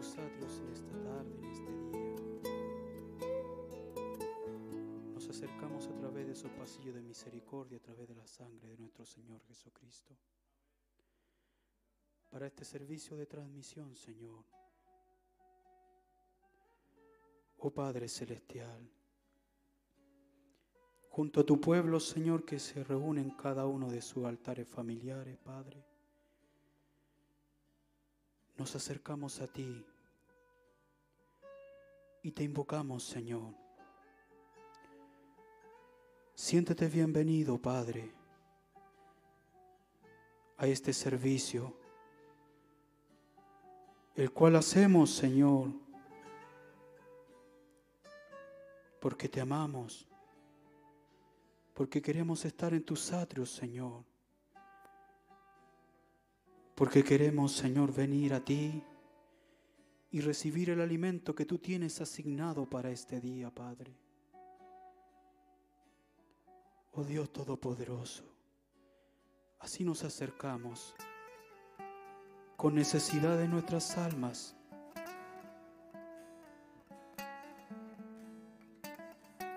tus atrios en esta tarde, en este día. Nos acercamos a través de esos pasillos de misericordia, a través de la sangre de nuestro Señor Jesucristo. Para este servicio de transmisión, Señor. Oh Padre Celestial, junto a tu pueblo, Señor, que se reúne en cada uno de sus altares familiares, Padre nos acercamos a ti y te invocamos, Señor. Siéntete bienvenido, Padre, a este servicio, el cual hacemos, Señor, porque te amamos, porque queremos estar en tus atrios, Señor porque queremos, Señor, venir a ti y recibir el alimento que tú tienes asignado para este día, Padre. Oh Dios Todopoderoso, así nos acercamos con necesidad de nuestras almas.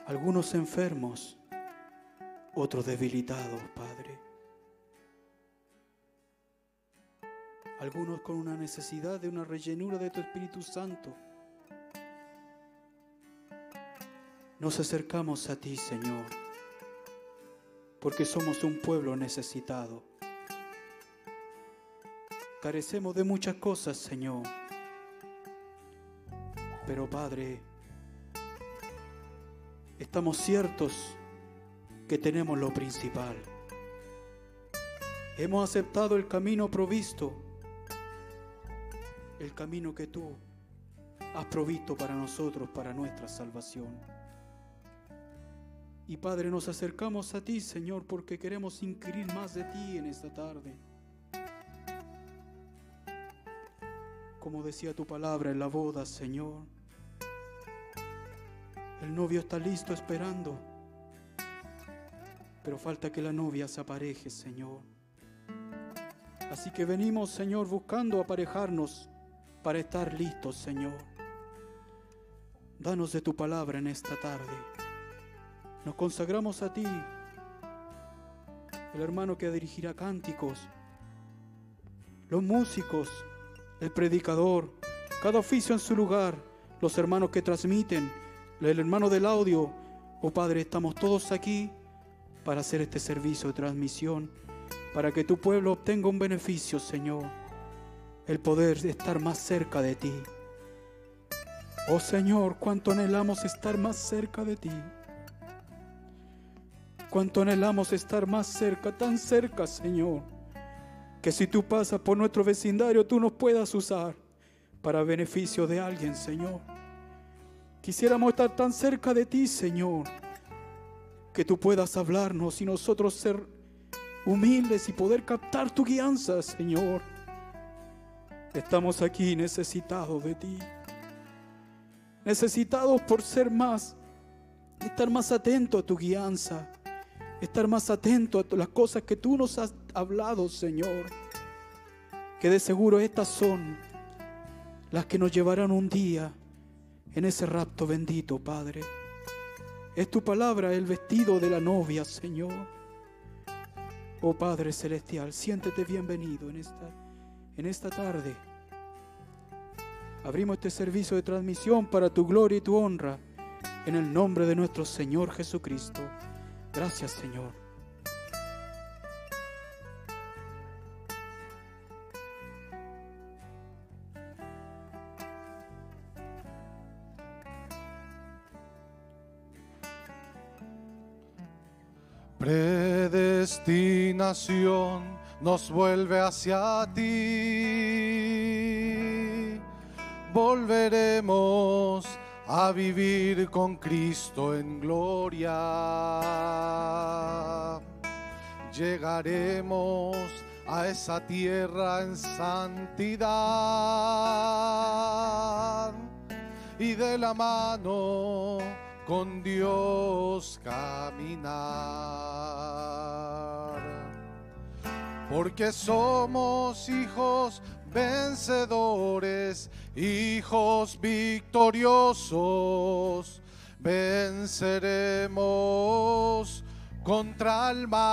Algunos enfermos, otros debilitados, Padre. Algunos con una necesidad de una rellenura de tu Espíritu Santo. Nos acercamos a ti, Señor, porque somos un pueblo necesitado. Carecemos de muchas cosas, Señor, pero Padre, estamos ciertos que tenemos lo principal. Hemos aceptado el camino provisto el camino que tú has provisto para nosotros, para nuestra salvación. Y Padre, nos acercamos a ti, Señor, porque queremos inquirir más de ti en esta tarde. Como decía tu palabra en la boda, Señor, el novio está listo esperando, pero falta que la novia se apareje, Señor. Así que venimos, Señor, buscando aparejarnos para estar listos, Señor. Danos de tu palabra en esta tarde. Nos consagramos a ti, el hermano que dirigirá cánticos, los músicos, el predicador, cada oficio en su lugar, los hermanos que transmiten, el hermano del audio. Oh Padre, estamos todos aquí para hacer este servicio de transmisión, para que tu pueblo obtenga un beneficio, Señor el poder estar más cerca de ti. Oh Señor, cuánto anhelamos estar más cerca de ti. Cuánto anhelamos estar más cerca, tan cerca, Señor, que si tú pasas por nuestro vecindario, tú nos puedas usar para beneficio de alguien, Señor. Quisiéramos estar tan cerca de ti, Señor, que tú puedas hablarnos y nosotros ser humildes y poder captar tu guianza, Señor. Estamos aquí necesitados de ti. Necesitados por ser más, estar más atento a tu guianza, estar más atento a las cosas que tú nos has hablado, Señor. Que de seguro estas son las que nos llevarán un día en ese rapto bendito, Padre. Es tu palabra el vestido de la novia, Señor. Oh Padre Celestial, siéntete bienvenido en esta en esta tarde. Abrimos este servicio de transmisión para tu gloria y tu honra, en el nombre de nuestro Señor Jesucristo. Gracias Señor. Predestinación nos vuelve hacia ti. Volveremos a vivir con Cristo en gloria. Llegaremos a esa tierra en santidad y de la mano con Dios caminar porque somos hijos vencedores, hijos victoriosos, venceremos contra el mal,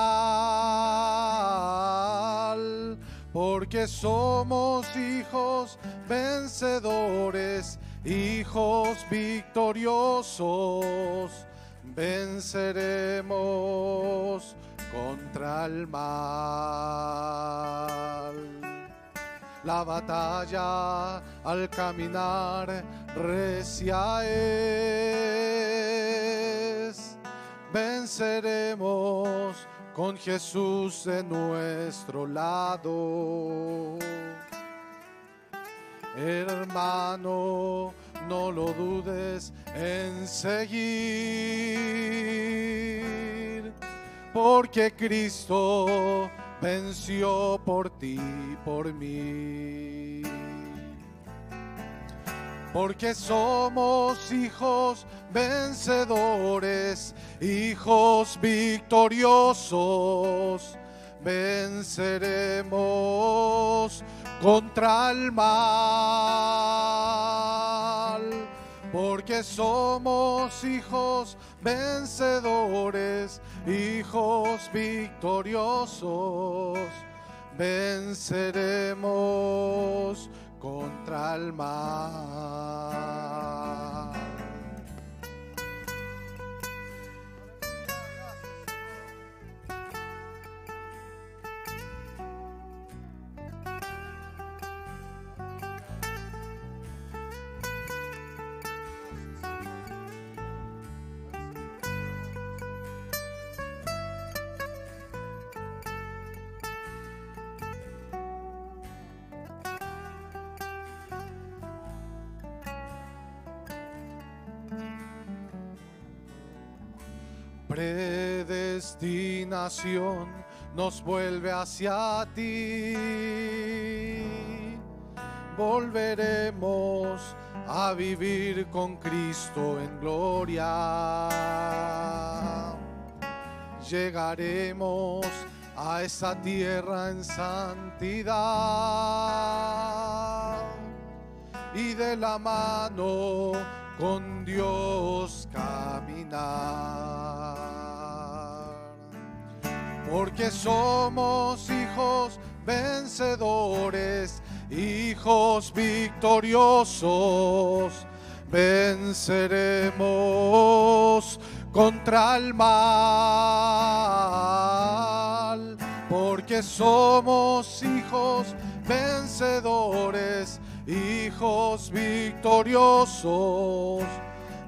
porque somos hijos vencedores, hijos victoriosos, venceremos contra el mal. La batalla al caminar recia es. Venceremos con Jesús de nuestro lado. Hermano, no lo dudes en seguir, porque Cristo venció por ti, por mí. Porque somos hijos vencedores, hijos victoriosos, venceremos contra el mal. Porque somos hijos vencedores, hijos victoriosos, venceremos contra el mal. Predestinación nos vuelve hacia ti. Volveremos a vivir con Cristo en gloria. Llegaremos a esa tierra en santidad y de la mano con Dios caminar. Porque somos hijos vencedores, hijos victoriosos, venceremos contra el mal. Porque somos hijos vencedores, hijos victoriosos,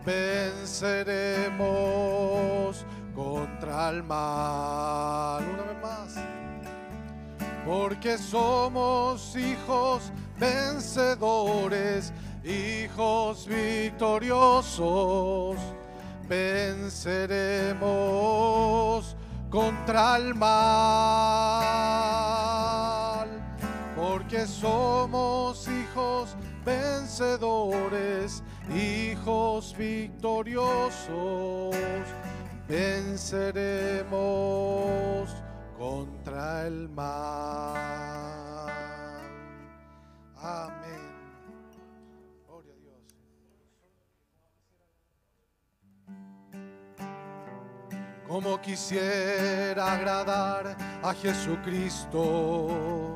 venceremos contra el mal. Una vez más. Porque somos hijos vencedores, hijos victoriosos, venceremos contra el mal porque somos hijos vencedores, hijos victoriosos, venceremos contra el mal. Amén. Gloria a Dios. Como quisiera agradar a Jesucristo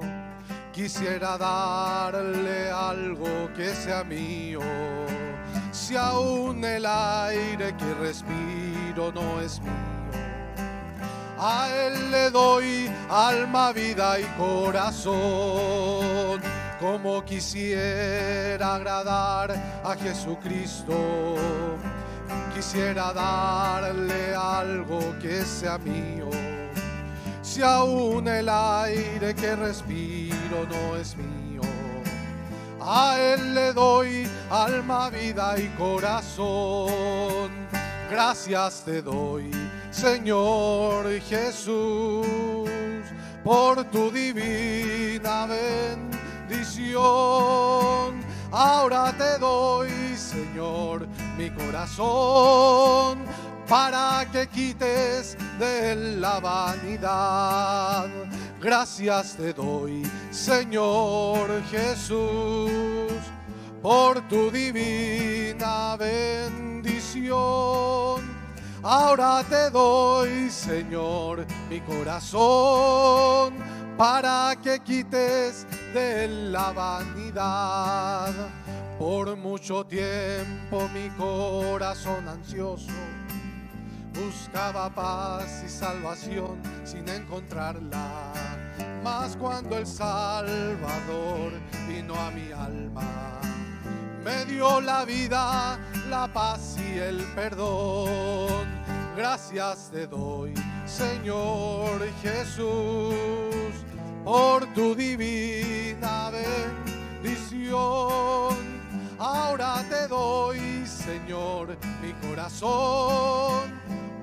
quisiera darle algo que sea mío. Si aún el aire que respiro no es mío, a Él le doy alma, vida y corazón. Como quisiera agradar a Jesucristo, quisiera darle algo que sea mío si aún el aire que respiro no es mío. A Él le doy alma, vida y corazón. Gracias te doy, Señor Jesús, por tu divina bendición. Ahora te doy, Señor, mi corazón para que quites de la vanidad. Gracias te doy, Señor Jesús, por tu divina bendición. Ahora te doy, Señor, mi corazón, para que quites de la vanidad. Por mucho tiempo mi corazón ansioso buscaba paz y salvación sin encontrarla. Mas cuando el Salvador vino a mi alma, me dio la vida, la paz y el perdón. Gracias te doy, Señor Jesús, por tu divina bendición. Ahora te doy, Señor, mi corazón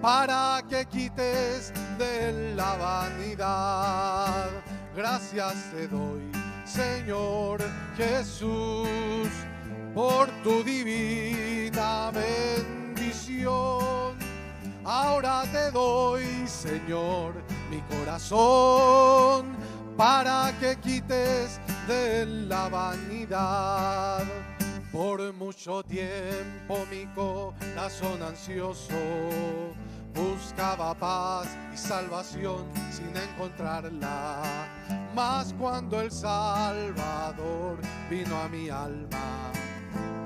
para que quites de la vanidad. Gracias te doy, Señor Jesús, por tu divina bendición. Ahora te doy, Señor, mi corazón, para que quites de la vanidad. Por mucho tiempo mi corazón ansioso buscaba paz y salvación sin encontrarla. Mas cuando el Salvador vino a mi alma,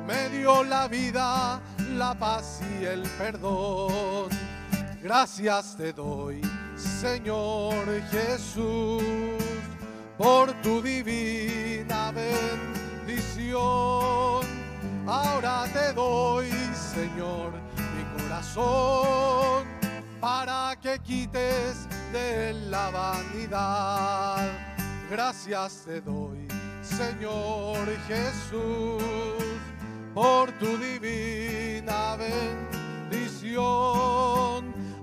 me dio la vida, la paz y el perdón. Gracias te doy, Señor Jesús, por tu divina bendición. Ahora te doy, Señor, mi corazón para que quites de la vanidad. Gracias te doy, Señor Jesús, por tu divina bendición.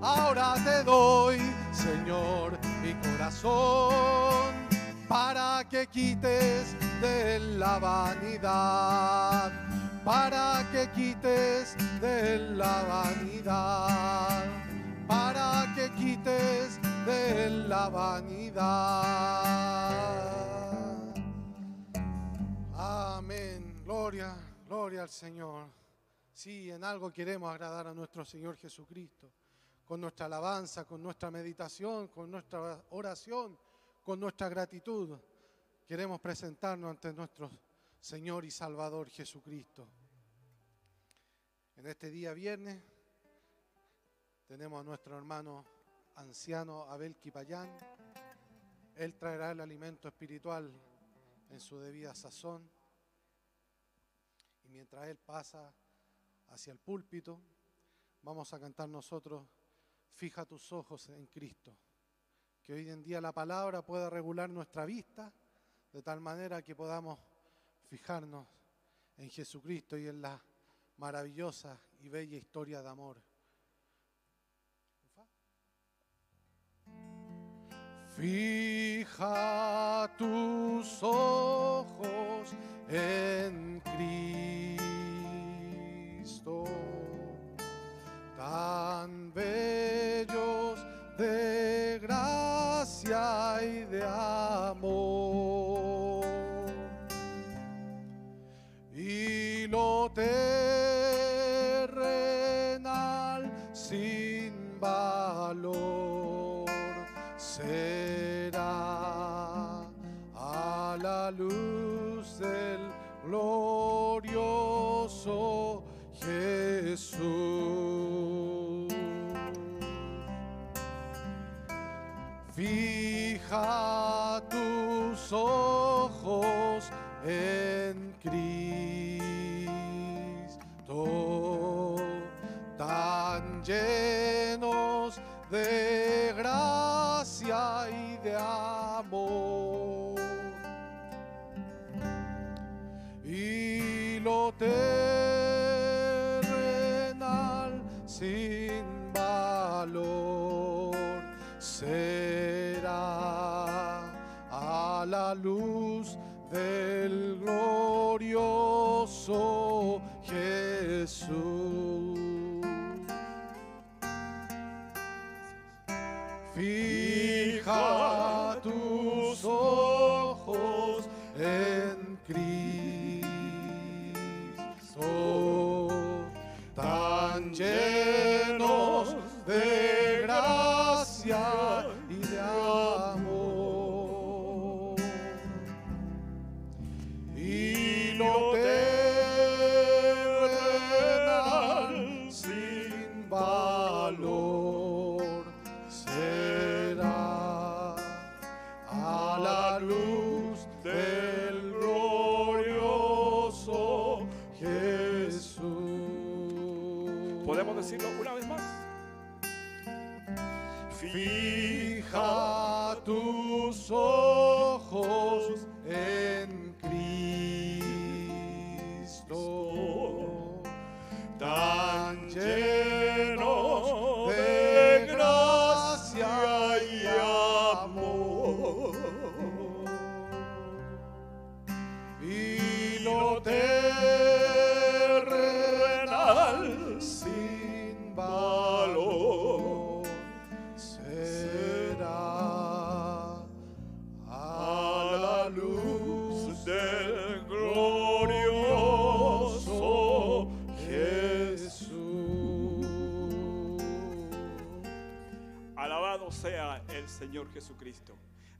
Ahora te doy, Señor, mi corazón, para que quites de la vanidad, para que quites de la vanidad para que quites de la vanidad. Amén. Gloria, gloria al Señor. Sí, en algo queremos agradar a nuestro Señor Jesucristo, con nuestra alabanza, con nuestra meditación, con nuestra oración, con nuestra gratitud. Queremos presentarnos ante nuestro Señor y Salvador Jesucristo. En este día viernes tenemos a nuestro hermano anciano Abel Quipayán. Él traerá el alimento espiritual en su debida sazón. Y mientras Él pasa hacia el púlpito, vamos a cantar nosotros, fija tus ojos en Cristo. Que hoy en día la palabra pueda regular nuestra vista de tal manera que podamos fijarnos en Jesucristo y en la maravillosa y bella historia de amor Fija tus ojos en Cristo, tan bellos de gracia y de amor. Y lo terrenal glorioso Jesús. Fija tus ojos en Cristo, tan llenos de gracia y de amor. Terrenal sin valor será a la luz del glorioso Jesús. Fija será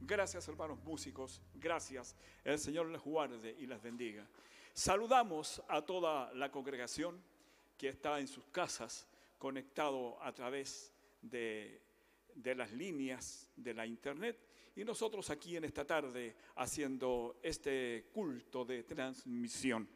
Gracias hermanos músicos, gracias. El Señor les guarde y les bendiga. Saludamos a toda la congregación que está en sus casas conectado a través de, de las líneas de la internet y nosotros aquí en esta tarde haciendo este culto de transmisión.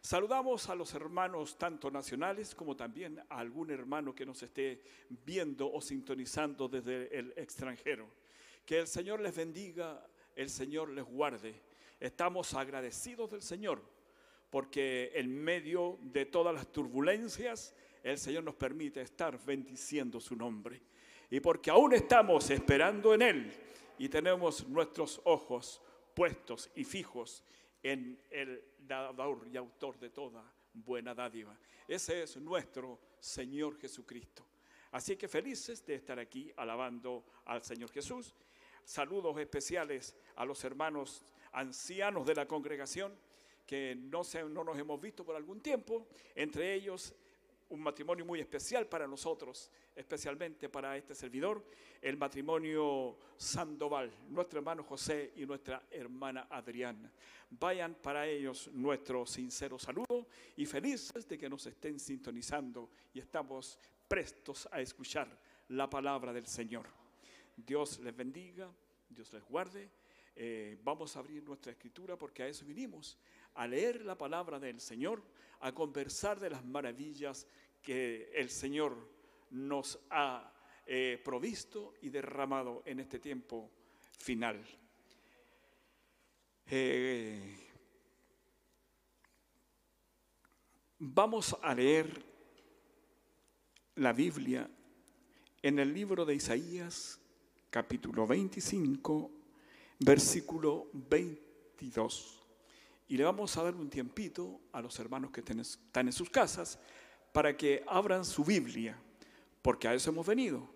Saludamos a los hermanos tanto nacionales como también a algún hermano que nos esté viendo o sintonizando desde el extranjero. Que el Señor les bendiga, el Señor les guarde. Estamos agradecidos del Señor porque en medio de todas las turbulencias el Señor nos permite estar bendiciendo su nombre. Y porque aún estamos esperando en Él y tenemos nuestros ojos puestos y fijos en el dador y autor de toda buena dádiva. Ese es nuestro Señor Jesucristo. Así que felices de estar aquí alabando al Señor Jesús. Saludos especiales a los hermanos ancianos de la congregación que no, no nos hemos visto por algún tiempo, entre ellos un matrimonio muy especial para nosotros, especialmente para este servidor, el matrimonio Sandoval, nuestro hermano José y nuestra hermana Adriana. Vayan para ellos nuestro sincero saludo y felices de que nos estén sintonizando y estamos prestos a escuchar la palabra del Señor. Dios les bendiga, Dios les guarde. Eh, vamos a abrir nuestra escritura porque a eso vinimos, a leer la palabra del Señor, a conversar de las maravillas que el Señor nos ha eh, provisto y derramado en este tiempo final. Eh, vamos a leer la Biblia en el libro de Isaías, capítulo 25, versículo 22. Y le vamos a dar un tiempito a los hermanos que están en sus casas para que abran su Biblia, porque a eso hemos venido,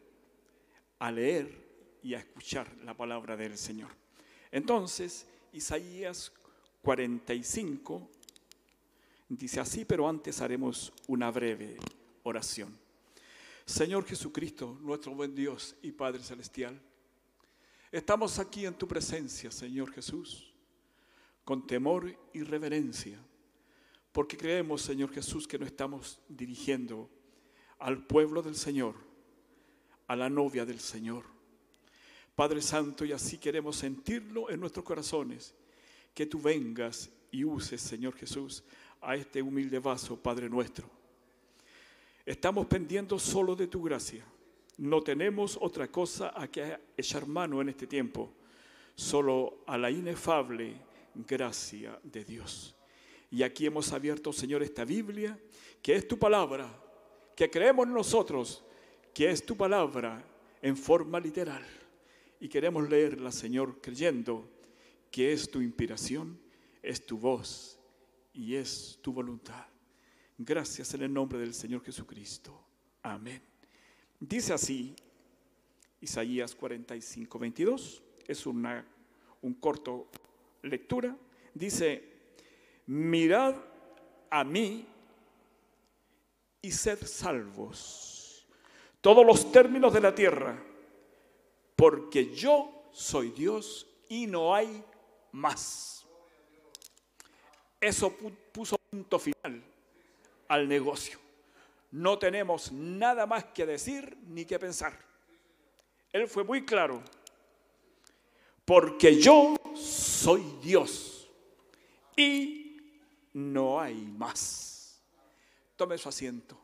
a leer y a escuchar la palabra del Señor. Entonces, Isaías 45 dice así, pero antes haremos una breve oración. Señor Jesucristo, nuestro buen Dios y Padre Celestial, estamos aquí en tu presencia, Señor Jesús, con temor y reverencia, porque creemos, Señor Jesús, que no estamos dirigiendo al pueblo del Señor, a la novia del Señor. Padre Santo, y así queremos sentirlo en nuestros corazones, que tú vengas y uses, Señor Jesús, a este humilde vaso, Padre nuestro. Estamos pendiendo solo de tu gracia. No tenemos otra cosa a que echar mano en este tiempo, solo a la inefable gracia de Dios. Y aquí hemos abierto, Señor, esta Biblia, que es tu palabra, que creemos nosotros, que es tu palabra en forma literal. Y queremos leerla, Señor, creyendo que es tu inspiración, es tu voz y es tu voluntad. Gracias en el nombre del Señor Jesucristo. Amén. Dice así Isaías 45, 22. Es una un corto lectura. dice, mirad a mí y sed salvos, todos los términos de la tierra, porque yo soy Dios y no hay más. Eso puso punto final al negocio. No tenemos nada más que decir ni que pensar. Él fue muy claro. Porque yo soy Dios y no hay más. Tome su asiento.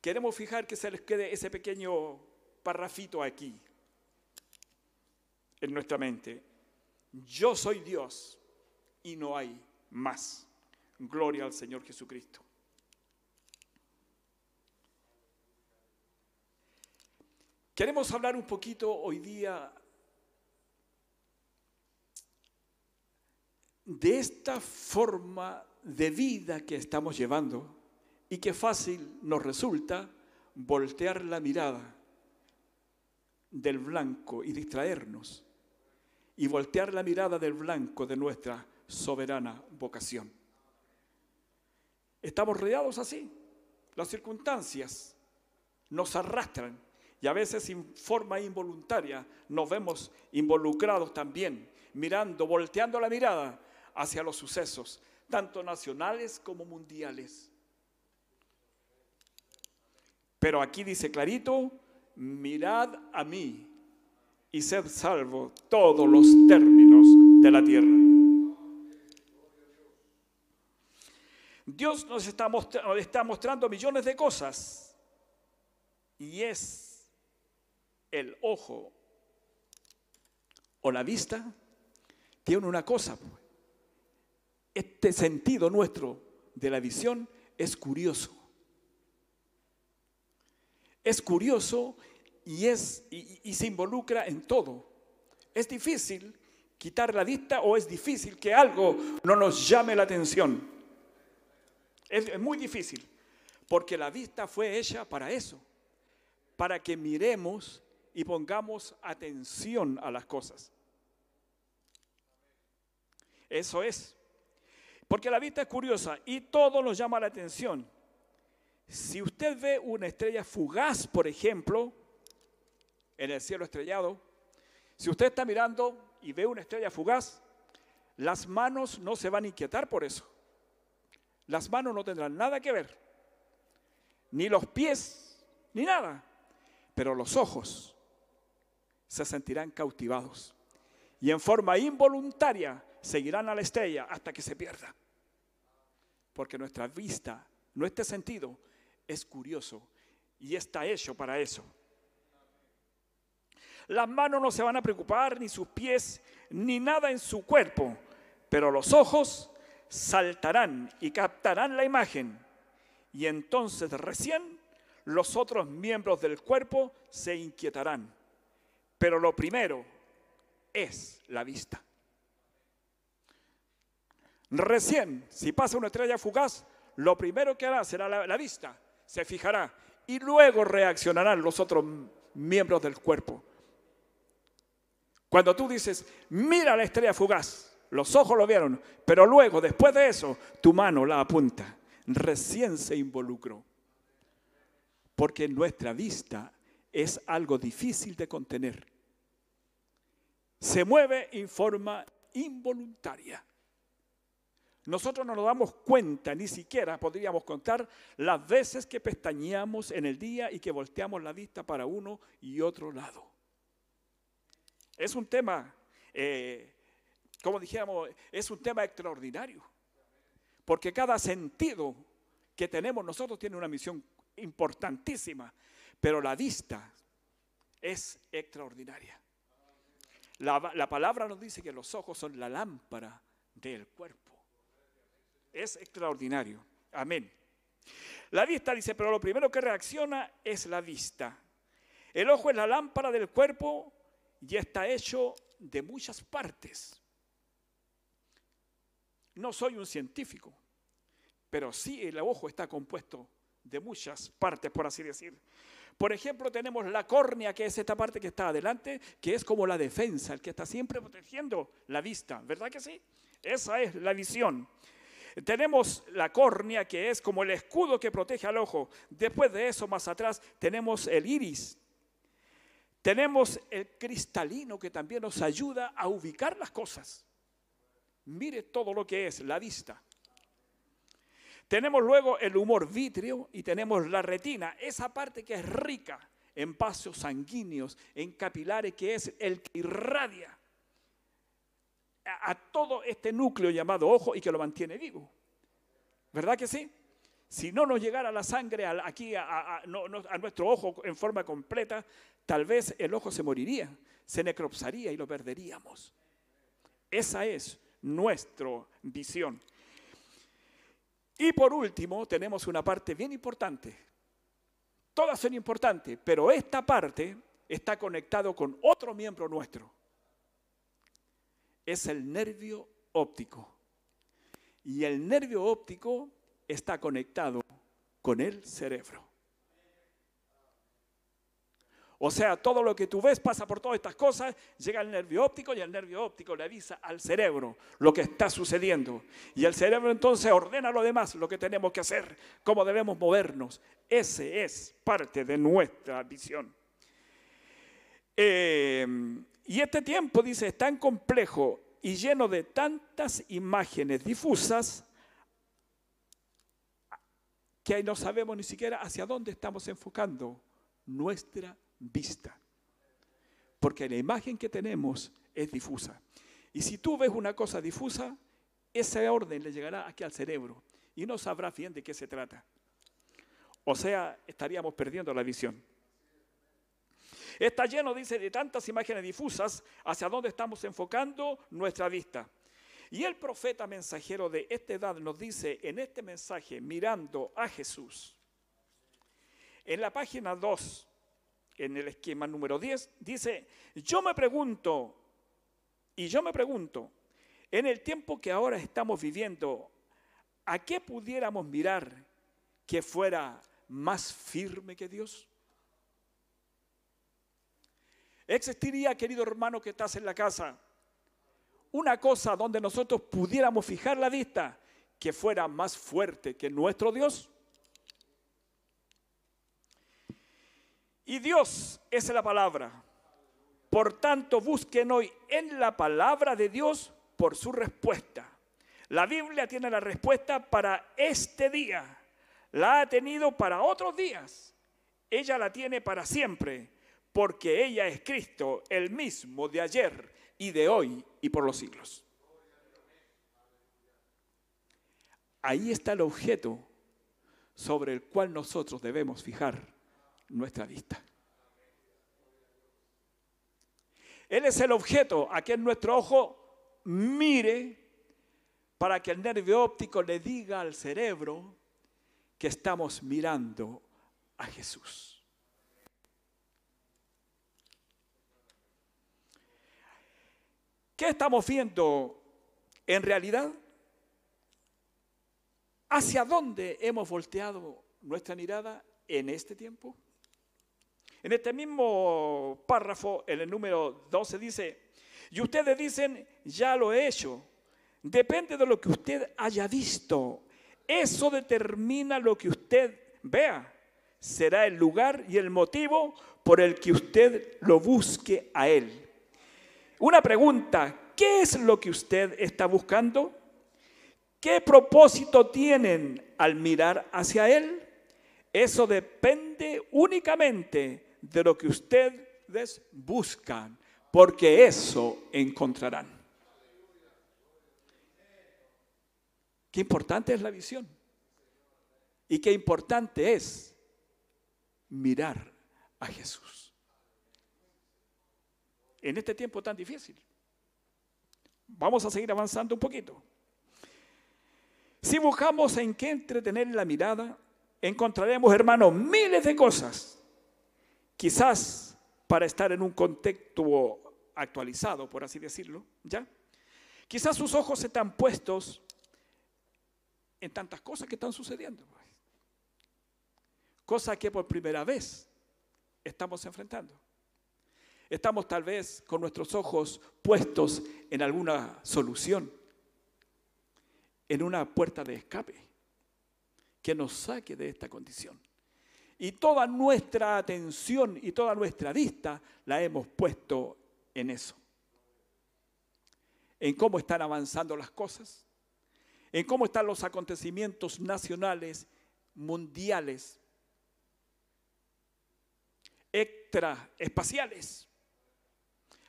Queremos fijar que se les quede ese pequeño parrafito aquí en nuestra mente. Yo soy Dios y no hay más. Gloria al Señor Jesucristo. Queremos hablar un poquito hoy día de esta forma de vida que estamos llevando y que fácil nos resulta voltear la mirada del blanco y distraernos y voltear la mirada del blanco de nuestra soberana vocación. Estamos rodeados así. Las circunstancias nos arrastran y a veces en forma involuntaria nos vemos involucrados también, mirando, volteando la mirada hacia los sucesos, tanto nacionales como mundiales. Pero aquí dice clarito, mirad a mí y sed salvo todos los términos de la tierra. Dios nos está, mostrando millones de cosas y es el ojo o la vista tiene una cosa. Pues. Este sentido nuestro de la visión es curioso. Es curioso y, es, y, se involucra en todo. Es difícil quitar la vista o es difícil que algo no nos llame la atención. Es muy difícil, porque la vista fue hecha para eso, para que miremos y pongamos atención a las cosas. Eso es. Porque la vista es curiosa y todo nos llama la atención. Si usted ve una estrella fugaz, por ejemplo, en el cielo estrellado, si usted está mirando y ve una estrella fugaz, las manos no se van a inquietar por eso. Las manos no tendrán nada que ver, ni los pies, ni nada, pero los ojos se sentirán cautivados y en forma involuntaria seguirán a la estrella hasta que se pierda. Porque nuestra vista, nuestro sentido es curioso y está hecho para eso. Las manos no se van a preocupar, ni sus pies, ni nada en su cuerpo, pero los ojos saltarán y captarán la imagen. Y entonces recién los otros miembros del cuerpo se inquietarán pero lo primero es la vista. Recién, si pasa una estrella fugaz, lo primero que hará será la, vista, se fijará y luego reaccionarán los otros miembros del cuerpo. Cuando tú dices, mira la estrella fugaz, los ojos lo vieron, pero luego, después de eso, tu mano la apunta. Recién se involucró. Porque nuestra vista es algo difícil de contener se mueve en forma involuntaria. Nosotros no nos damos cuenta, ni siquiera podríamos contar las veces que pestañeamos en el día y que volteamos la vista para uno y otro lado. Es un tema, eh, como dijéramos, es un tema extraordinario, porque cada sentido que tenemos nosotros tiene una misión importantísima, pero la vista es extraordinaria. La, palabra nos dice que los ojos son la lámpara del cuerpo. Es extraordinario. Amén. La vista dice, pero lo primero que reacciona es la vista. El ojo es la lámpara del cuerpo y está hecho de muchas partes. No soy un científico, pero sí el ojo está compuesto de muchas partes, por así decir. Por ejemplo, tenemos la córnea, que es esta parte que está adelante, que es como la defensa, el que está siempre protegiendo la vista, ¿verdad que sí? Esa es la visión. Tenemos la córnea, que es como el escudo que protege al ojo. Después de eso, más atrás, tenemos el iris. Tenemos el cristalino, que también nos ayuda a ubicar las cosas. Mire todo lo que es la vista. Tenemos luego el humor vítreo y tenemos la retina, esa parte que es rica en vasos sanguíneos, en capilares, que es el que irradia a, todo este núcleo llamado ojo y que lo mantiene vivo. ¿Verdad que sí? Si no nos llegara la sangre aquí a, nuestro ojo en forma completa, tal vez el ojo se moriría, se necropsaría y lo perderíamos. Esa es nuestra visión. Y por último, tenemos una parte bien importante. Todas son importantes, pero esta parte está conectado con otro miembro nuestro. Es el nervio óptico. Y el nervio óptico está conectado con el cerebro. O sea, todo lo que tú ves pasa por todas estas cosas, llega al nervio óptico y el nervio óptico le avisa al cerebro lo que está sucediendo. Y el cerebro entonces ordena lo demás, lo que tenemos que hacer, cómo debemos movernos. Ese es parte de nuestra visión. Eh, y este tiempo, dice, es tan complejo y lleno de tantas imágenes difusas que no sabemos ni siquiera hacia dónde estamos enfocando nuestra vista. Porque la imagen que tenemos es difusa. Y si tú ves una cosa difusa, ese orden le llegará aquí al cerebro y no sabrá bien de qué se trata. O sea, estaríamos perdiendo la visión. Está lleno, dice, de tantas imágenes difusas hacia dónde estamos enfocando nuestra vista. Y el profeta mensajero de esta edad nos dice en este mensaje, mirando a Jesús, en la página 2 en el esquema número 10, dice, yo me pregunto, y yo me pregunto, en el tiempo que ahora estamos viviendo, ¿a qué pudiéramos mirar que fuera más firme que Dios? ¿Existiría, querido hermano que estás en la casa, una cosa donde nosotros pudiéramos fijar la vista que fuera más fuerte que nuestro Dios? Y Dios es la palabra. Por tanto, busquen hoy en la palabra de Dios por su respuesta. La Biblia tiene la respuesta para este día. La ha tenido para otros días. Ella la tiene para siempre, porque ella es Cristo, el mismo de ayer y de hoy y por los siglos. Ahí está el objeto sobre el cual nosotros debemos fijar nuestra vista. Él es el objeto a que nuestro ojo mire para que el nervio óptico le diga al cerebro que estamos mirando a Jesús. ¿Qué estamos viendo en realidad? ¿Hacia dónde hemos volteado nuestra mirada en este tiempo? En este mismo párrafo, en el número 12, dice, y ustedes dicen, ya lo he hecho. Depende de lo que usted haya visto. Eso determina lo que usted vea. Será el lugar y el motivo por el que usted lo busque a Él. Una pregunta, ¿qué es lo que usted está buscando? ¿Qué propósito tienen al mirar hacia Él? Eso depende únicamente de lo que ustedes buscan, porque eso encontrarán. Qué importante es la visión. Y qué importante es mirar a Jesús. En este tiempo tan difícil. Vamos a seguir avanzando un poquito. Si buscamos en qué entretener la mirada, encontraremos, hermanos, miles de cosas quizás para estar en un contexto actualizado, por así decirlo, ¿ya? Quizás sus ojos están puestos en tantas cosas que están sucediendo. Pues. cosa que por primera vez estamos enfrentando. Estamos tal vez con nuestros ojos puestos en alguna solución, en una puerta de escape que nos saque de esta condición. Y toda nuestra atención y toda nuestra vista la hemos puesto en eso. En cómo están avanzando las cosas, en cómo están los acontecimientos nacionales, mundiales, extraespaciales.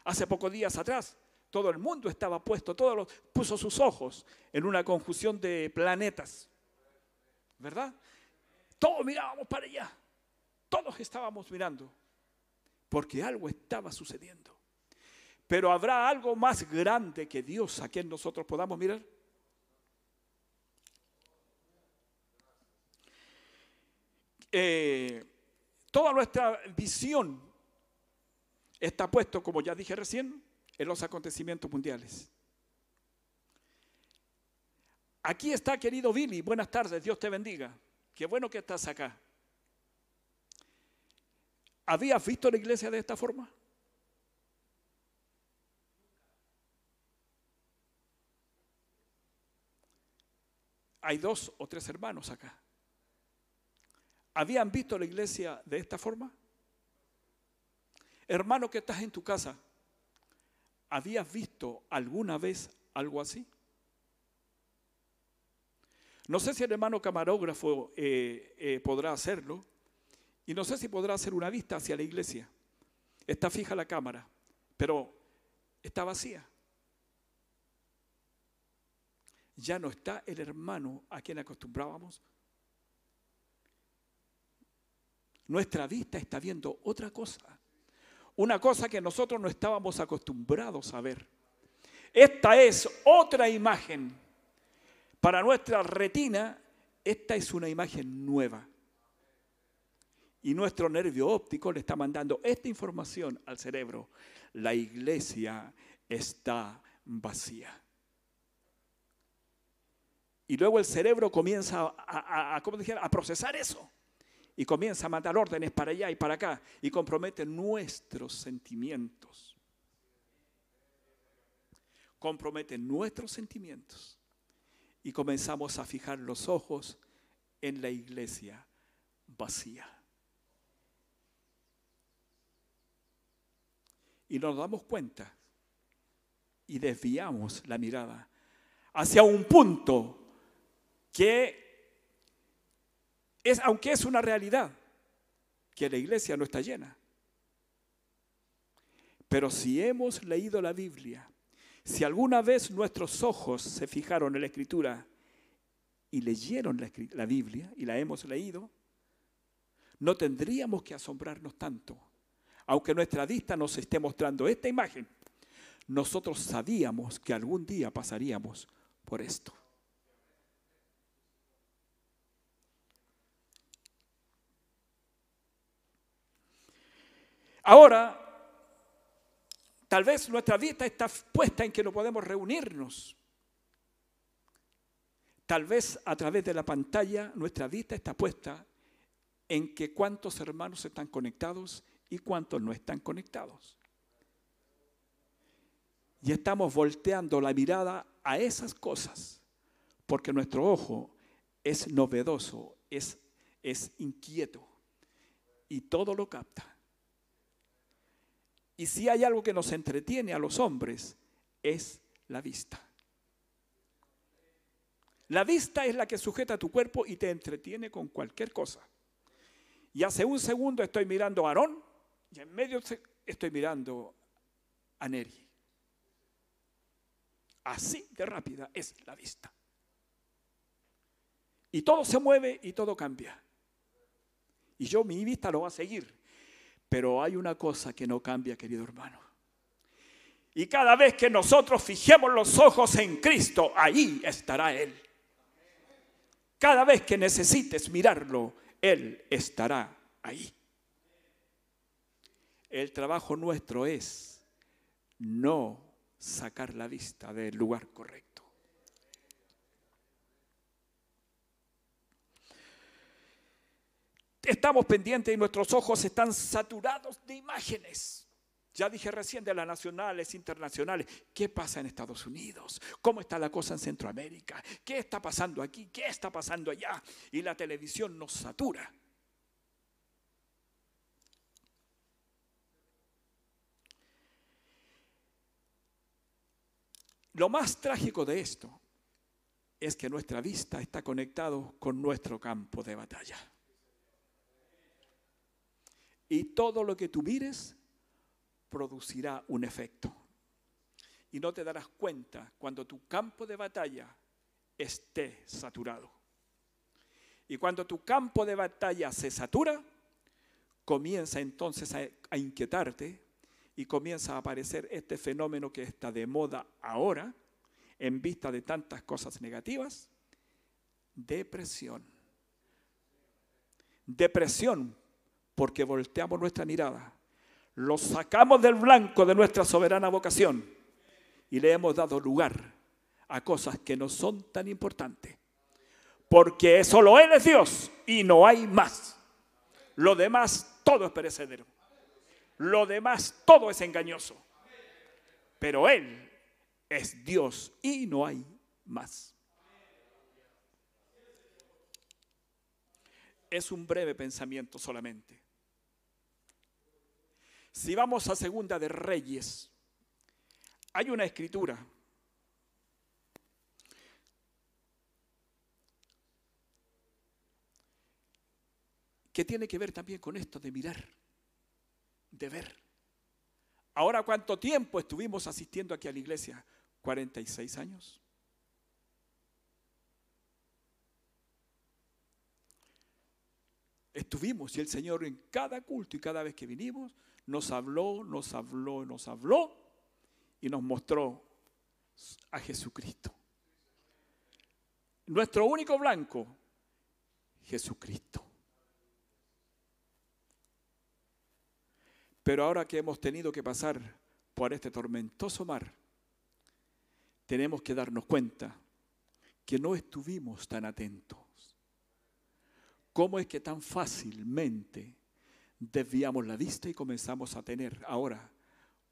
Hace pocos días atrás, todo el mundo estaba puesto, todo puso sus ojos en una confusión de planetas. ¿Verdad? Todos mirábamos para allá. Todos estábamos mirando. Porque algo estaba sucediendo. Pero ¿habrá algo más grande que Dios a quien nosotros podamos mirar? Eh, toda nuestra visión está puesto, como ya dije recién, en los acontecimientos mundiales. Aquí está, querido Billy. Buenas tardes, Dios te bendiga. Qué bueno que estás acá. ¿Habías visto la iglesia de esta forma? Hay dos o tres hermanos acá. ¿Habían visto la iglesia de esta forma? Hermano que estás en tu casa, ¿habías visto alguna vez algo así? No sé si el hermano camarógrafo eh, eh, podrá hacerlo y no sé si podrá hacer una vista hacia la iglesia. Está fija la cámara, pero está vacía. Ya no está el hermano a quien acostumbrábamos. Nuestra vista está viendo otra cosa. Una cosa que nosotros no estábamos acostumbrados a ver. Esta es otra imagen para nuestra retina, esta es una imagen nueva. Y nuestro nervio óptico le está mandando esta información al cerebro. La iglesia está vacía. Y luego el cerebro comienza a, a procesar eso. Y comienza a mandar órdenes para allá y para acá. Y compromete nuestros sentimientos. Compromete nuestros sentimientos y comenzamos a fijar los ojos en la iglesia vacía. Y nos damos cuenta y desviamos la mirada hacia un punto que es, aunque es una realidad, que la iglesia no está llena. Pero si hemos leído la Biblia si alguna vez nuestros ojos se fijaron en la escritura y leyeron la, Biblia y la hemos leído, no tendríamos que asombrarnos tanto. Aunque nuestra vista nos esté mostrando esta imagen, nosotros sabíamos que algún día pasaríamos por esto. Ahora, Tal vez nuestra vista está puesta en que no podemos reunirnos. Tal vez a través de la pantalla nuestra vista está puesta en que cuántos hermanos están conectados y cuántos no están conectados. Y estamos volteando la mirada a esas cosas porque nuestro ojo es novedoso, es, es inquieto y todo lo capta. Y si hay algo que nos entretiene a los hombres, es la vista. La vista es la que sujeta tu cuerpo y te entretiene con cualquier cosa. Y hace un segundo estoy mirando a Aarón y en medio estoy mirando a Neri. Así de rápida es la vista. Y todo se mueve y todo cambia. Y yo mi vista lo va a seguir. Pero hay una cosa que no cambia, querido hermano. Y cada vez que nosotros fijemos los ojos en Cristo, ahí estará Él. Cada vez que necesites mirarlo, Él estará ahí. El trabajo nuestro es no sacar la vista del lugar correcto. estamos pendientes y nuestros ojos están saturados de imágenes. Ya dije recién de las nacionales, internacionales. ¿Qué pasa en Estados Unidos? ¿Cómo está la cosa en Centroamérica? ¿Qué está pasando aquí? ¿Qué está pasando allá? Y la televisión nos satura. Lo más trágico de esto es que nuestra vista está conectado con nuestro campo de batalla. Y todo lo que tú mires producirá un efecto. Y no te darás cuenta cuando tu campo de batalla esté saturado. Y cuando tu campo de batalla se satura, comienza entonces a, a inquietarte y comienza a aparecer este fenómeno que está de moda ahora, en vista de tantas cosas negativas, depresión. Depresión porque volteamos nuestra mirada, lo sacamos del blanco de nuestra soberana vocación y le hemos dado lugar a cosas que no son tan importantes. Porque solo Él es Dios y no hay más. Lo demás todo es perecedero. Lo demás todo es engañoso. Pero Él es Dios y no hay más. Es un breve pensamiento solamente. Si vamos a Segunda de Reyes, hay una escritura que tiene que ver también con esto de mirar de ver. Ahora, ¿cuánto tiempo estuvimos asistiendo aquí a la iglesia? 46 años. Estuvimos y el Señor en cada culto y cada vez que vinimos nos habló, nos habló, nos habló y nos mostró a Jesucristo. Nuestro único blanco, Jesucristo. Pero ahora que hemos tenido que pasar por este tormentoso mar, tenemos que darnos cuenta que no estuvimos tan atentos. ¿Cómo es que tan fácilmente desviamos la vista y comenzamos a tener ahora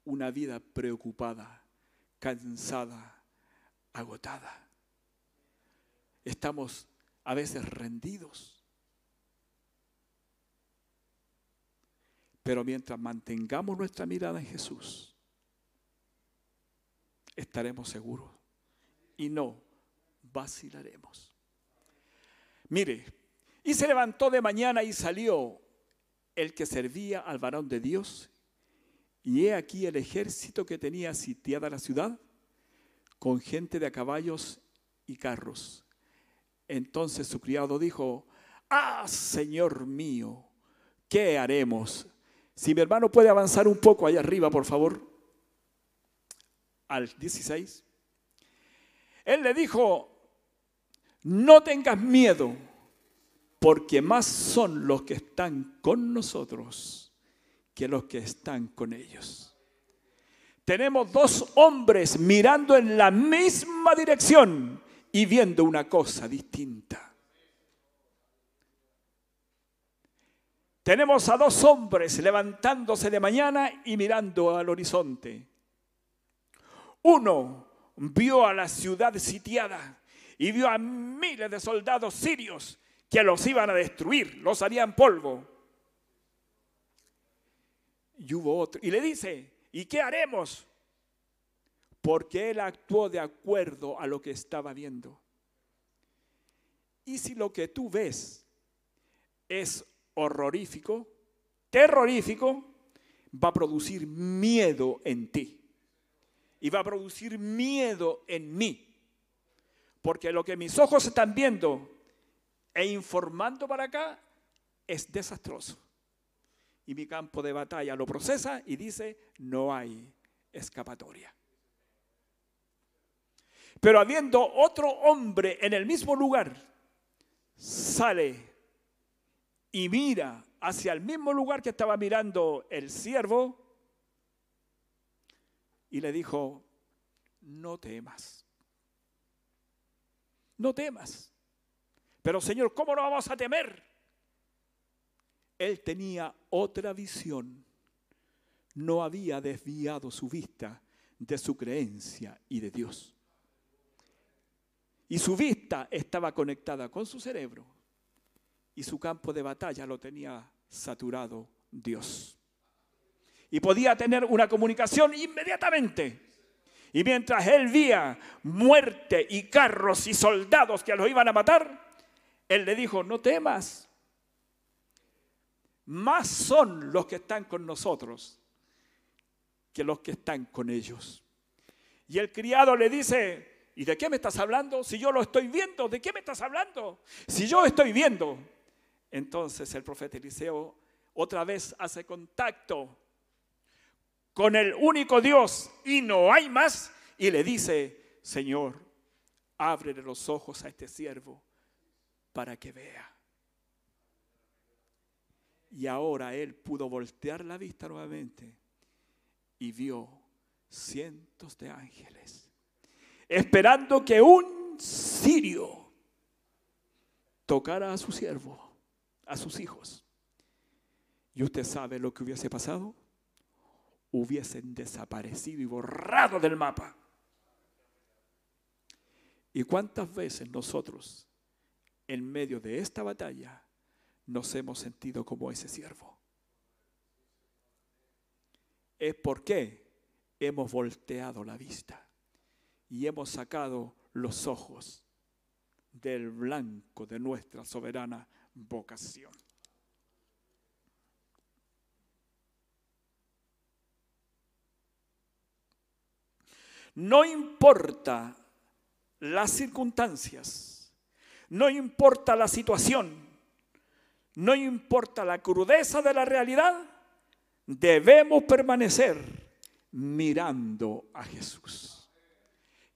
una vida preocupada, cansada, agotada? Estamos a veces rendidos Pero mientras mantengamos nuestra mirada en Jesús, estaremos seguros y no vacilaremos. Mire, y se levantó de mañana y salió el que servía al varón de Dios, y he aquí el ejército que tenía sitiada la ciudad, con gente de a caballos y carros. Entonces su criado dijo, ah, Señor mío, ¿qué haremos? Si mi hermano puede avanzar un poco allá arriba, por favor, al 16. Él le dijo, no tengas miedo, porque más son los que están con nosotros que los que están con ellos. Tenemos dos hombres mirando en la misma dirección y viendo una cosa distinta. Tenemos a dos hombres levantándose de mañana y mirando al horizonte. Uno vio a la ciudad sitiada y vio a miles de soldados sirios que los iban a destruir, los harían polvo. Y hubo otro. Y le dice, ¿y qué haremos? Porque él actuó de acuerdo a lo que estaba viendo. Y si lo que tú ves es horrorífico, terrorífico, va a producir miedo en ti. Y va a producir miedo en mí. Porque lo que mis ojos están viendo e informando para acá es desastroso. Y mi campo de batalla lo procesa y dice, no hay escapatoria. Pero habiendo otro hombre en el mismo lugar, sale y mira hacia el mismo lugar que estaba mirando el siervo y le dijo, no temas, no temas. Pero Señor, ¿cómo no vamos a temer? él tenía otra visión. No había desviado su vista de su creencia y de Dios. Y su vista estaba conectada con su cerebro y su campo de batalla lo tenía saturado Dios. Y podía tener una comunicación inmediatamente. Y mientras él veía muerte y carros y soldados que los iban a matar, él le dijo, no temas. Más son los que están con nosotros que los que están con ellos. Y el criado le dice, ¿y de qué me estás hablando? Si yo lo estoy viendo, ¿de qué me estás hablando? Si yo estoy viendo. Entonces el profeta Eliseo otra vez hace contacto con el único Dios y no hay más y le dice, Señor, ábrele los ojos a este siervo para que vea. Y ahora él pudo voltear la vista nuevamente y vio cientos de ángeles, esperando que un sirio tocara a su siervo, a sus hijos. Y usted sabe lo que hubiese pasado. Hubiesen desaparecido y borrado del mapa. ¿Y cuántas veces nosotros, en medio de esta batalla, nos hemos sentido como ese siervo? Es porque hemos volteado la vista y hemos sacado los ojos del blanco de nuestra soberana vocación. No importa las circunstancias, no importa la situación, no importa la crudeza de la realidad, debemos permanecer mirando a Jesús.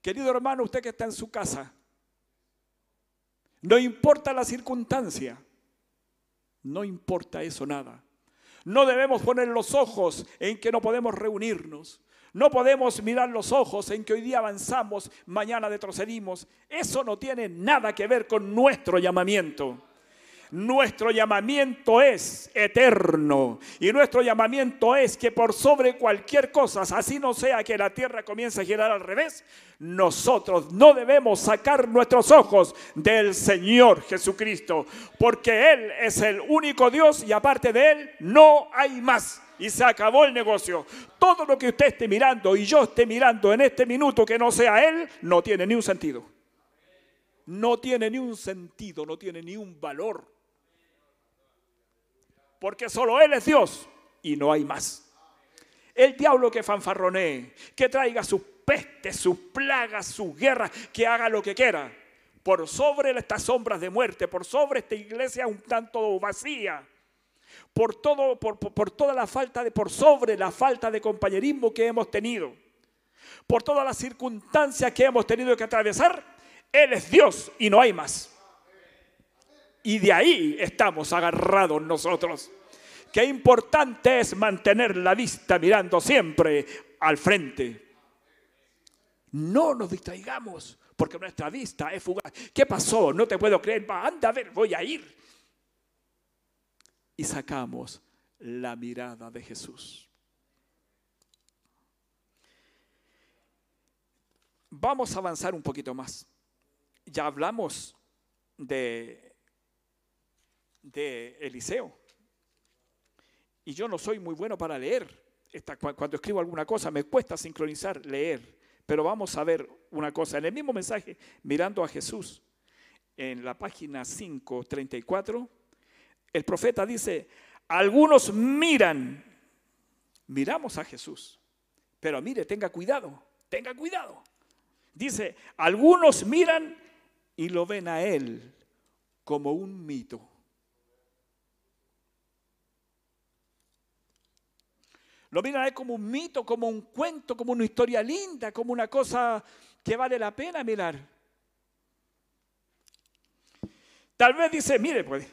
Querido hermano, usted que está en su casa, no importa la circunstancia, no importa eso nada. No debemos poner los ojos en que no podemos reunirnos. No podemos mirar los ojos en que hoy día avanzamos, mañana retrocedimos. Eso no tiene nada que ver con nuestro llamamiento. Nuestro llamamiento es eterno y nuestro llamamiento es que por sobre cualquier cosa, así no sea que la tierra comience a girar al revés, nosotros no debemos sacar nuestros ojos del Señor Jesucristo, porque Él es el único Dios y aparte de Él no hay más y se acabó el negocio. Todo lo que usted esté mirando y yo esté mirando en este minuto que no sea Él, no tiene ni un sentido. No tiene ni un sentido, no tiene ni un valor. Porque solo Él es Dios y no hay más. El diablo que fanfarronee, que traiga sus pestes, sus plagas, sus guerras, que haga lo que quiera. Por sobre estas sombras de muerte, por sobre esta iglesia un tanto vacía por, todo, por, por, toda la falta de, por sobre la falta de compañerismo que hemos tenido, por todas las circunstancias que hemos tenido que atravesar, Él es Dios y no hay más. Y de ahí estamos agarrados nosotros. Qué importante es mantener la vista mirando siempre al frente. No nos distraigamos, porque nuestra vista es fugaz. ¿Qué pasó? No te puedo creer. anda a ver, voy a ir y sacamos la mirada de Jesús. Vamos a avanzar un poquito más. Ya hablamos de, de Eliseo. Y yo no soy muy bueno para leer. cuando escribo alguna cosa me cuesta sincronizar, leer. Pero vamos a ver una cosa. En el mismo mensaje, mirando a Jesús, en la página 534, el profeta dice, algunos miran, miramos a Jesús, pero mire, tenga cuidado, tenga cuidado. Dice, algunos miran y lo ven a Él como un mito. Lo miran a Él como un mito, como un cuento, como una historia linda, como una cosa que vale la pena mirar. Tal vez dice, mire, pues,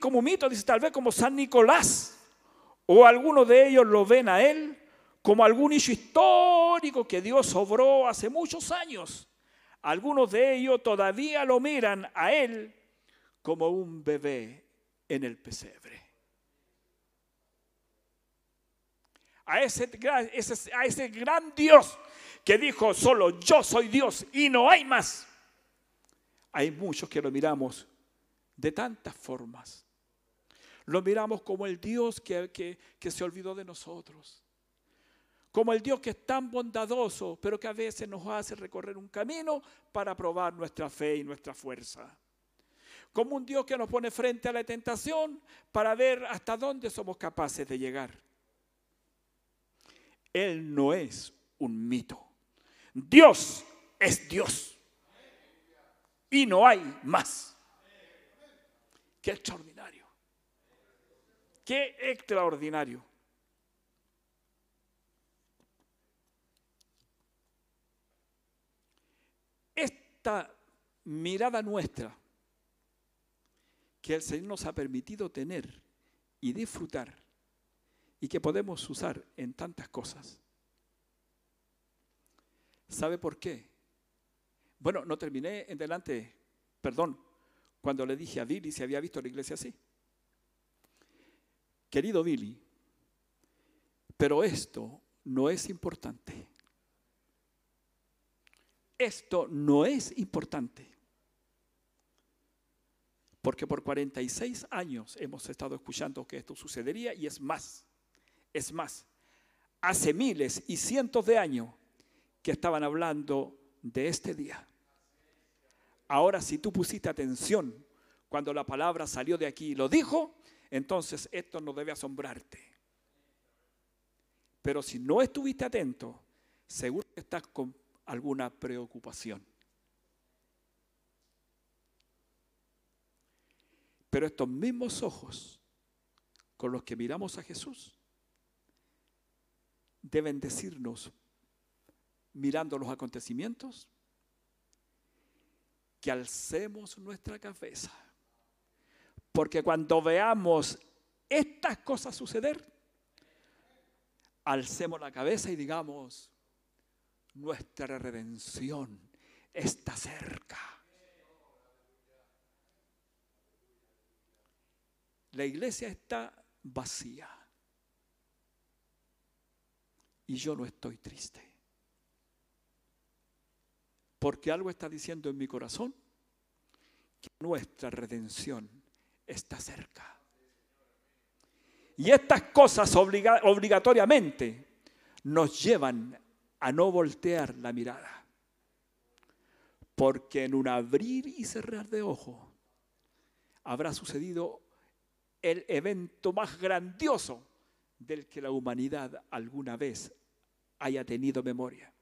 como mito, dice tal vez como San Nicolás, o algunos de ellos lo ven a él como algún hecho histórico que Dios obró hace muchos años. Algunos de ellos todavía lo miran a él como un bebé en el pesebre. A ese, a ese gran Dios que dijo solo yo soy Dios y no hay más. Hay muchos que lo miramos de tantas formas. Lo miramos como el Dios que, que, se olvidó de nosotros. Como el Dios que es tan bondadoso, pero que a veces nos hace recorrer un camino para probar nuestra fe y nuestra fuerza. Como un Dios que nos pone frente a la tentación para ver hasta dónde somos capaces de llegar. Él no es un mito. Dios es Dios. Y no hay más. Qué extraordinario. Qué extraordinario. Esta mirada nuestra que el Señor nos ha permitido tener y disfrutar y que podemos usar en tantas cosas. ¿Sabe por qué? Bueno, no terminé en delante, perdón, cuando le dije a Billy si había visto la iglesia así. Querido Billy, pero esto no es importante. Esto no es importante. Porque por 46 años hemos estado escuchando que esto sucedería y es más, es más, hace miles y cientos de años que estaban hablando de este día. Ahora, si tú pusiste atención cuando la palabra salió de aquí y lo dijo, entonces esto no debe asombrarte. Pero si no estuviste atento, seguro que estás con alguna preocupación. Pero estos mismos ojos con los que miramos a Jesús deben decirnos, mirando los acontecimientos, que alcemos nuestra cabeza. Porque cuando veamos estas cosas suceder, alcemos la cabeza y digamos, nuestra redención está cerca. La iglesia está vacía. Y yo no estoy triste porque algo está diciendo en mi corazón que nuestra redención está cerca. Y estas cosas obligatoriamente nos llevan a no voltear la mirada. Porque en un abrir y cerrar de ojo habrá sucedido el evento más grandioso del que la humanidad alguna vez haya tenido memoria.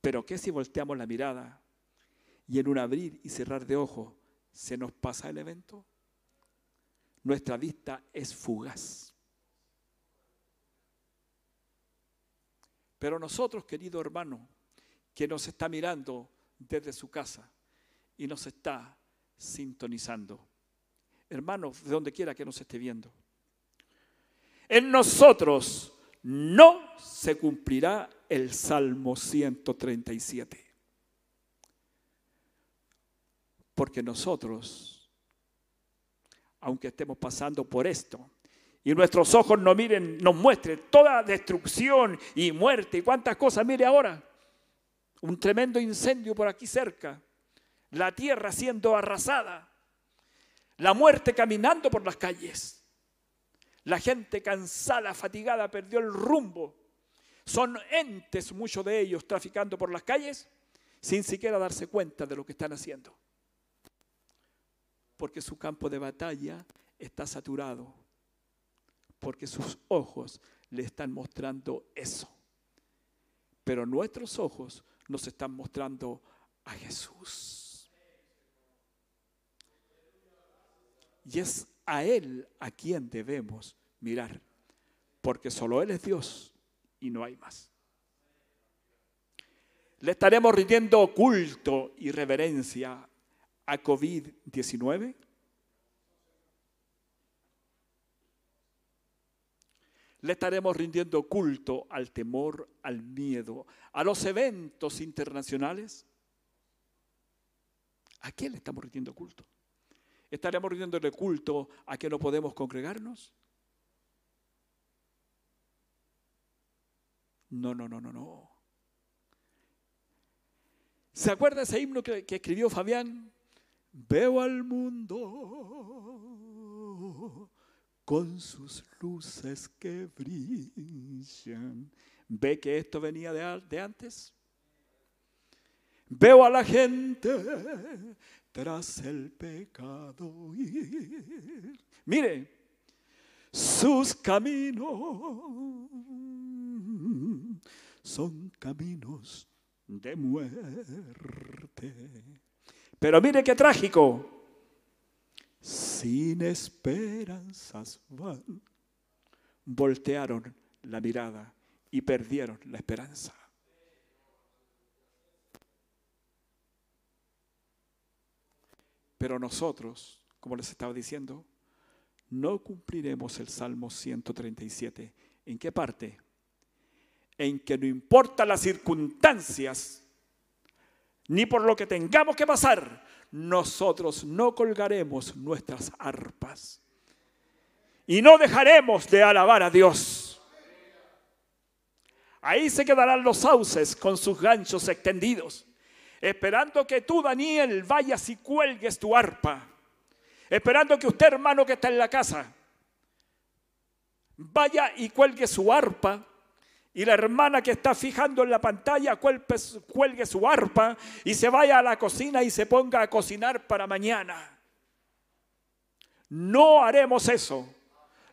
Pero ¿qué si volteamos la mirada y en un abrir y cerrar de ojos se nos pasa el evento? Nuestra vista es fugaz. Pero nosotros, querido hermano, que nos está mirando desde su casa y nos está sintonizando, hermanos, de donde quiera que nos esté viendo, en nosotros no se cumplirá el Salmo 137. Porque nosotros, aunque estemos pasando por esto, y nuestros ojos nos miren, nos muestren toda destrucción y muerte y cuántas cosas, mire ahora, un tremendo incendio por aquí cerca, la tierra siendo arrasada, la muerte caminando por las calles, la gente cansada, fatigada, perdió el rumbo son entes, muchos de ellos, traficando por las calles sin siquiera darse cuenta de lo que están haciendo. Porque su campo de batalla está saturado. Porque sus ojos le están mostrando eso. Pero nuestros ojos nos están mostrando a Jesús. Y es a Él a quien debemos mirar. Porque solo Él es Dios y no hay más. ¿Le estaremos rindiendo culto y reverencia a COVID-19? Le estaremos rindiendo culto al temor, al miedo, a los eventos internacionales. ¿A quién le estamos rindiendo culto? ¿Estaremos rindiéndole culto a que no podemos congregarnos? No, no, no, no, no. ¿Se acuerda ese himno que, escribió Fabián? Veo al mundo con sus luces que brillan. ¿Ve que esto venía de, de antes? Veo a la gente tras el pecado ir. Mire, sus caminos son caminos de muerte. Pero mire qué trágico. Sin esperanzas van. Voltearon la mirada y perdieron la esperanza. Pero nosotros, como les estaba diciendo, no cumpliremos el Salmo 137. ¿En qué parte? En que no importa las circunstancias, ni por lo que tengamos que pasar, nosotros no colgaremos nuestras arpas. Y no dejaremos de alabar a Dios. Ahí se quedarán los sauces con sus ganchos extendidos, esperando que tú, Daniel, vayas y cuelgues tu arpa. Esperando que usted, hermano que está en la casa, vaya y cuelgue su arpa y la hermana que está fijando en la pantalla cuelgue su arpa y se vaya a la cocina y se ponga a cocinar para mañana. No haremos eso.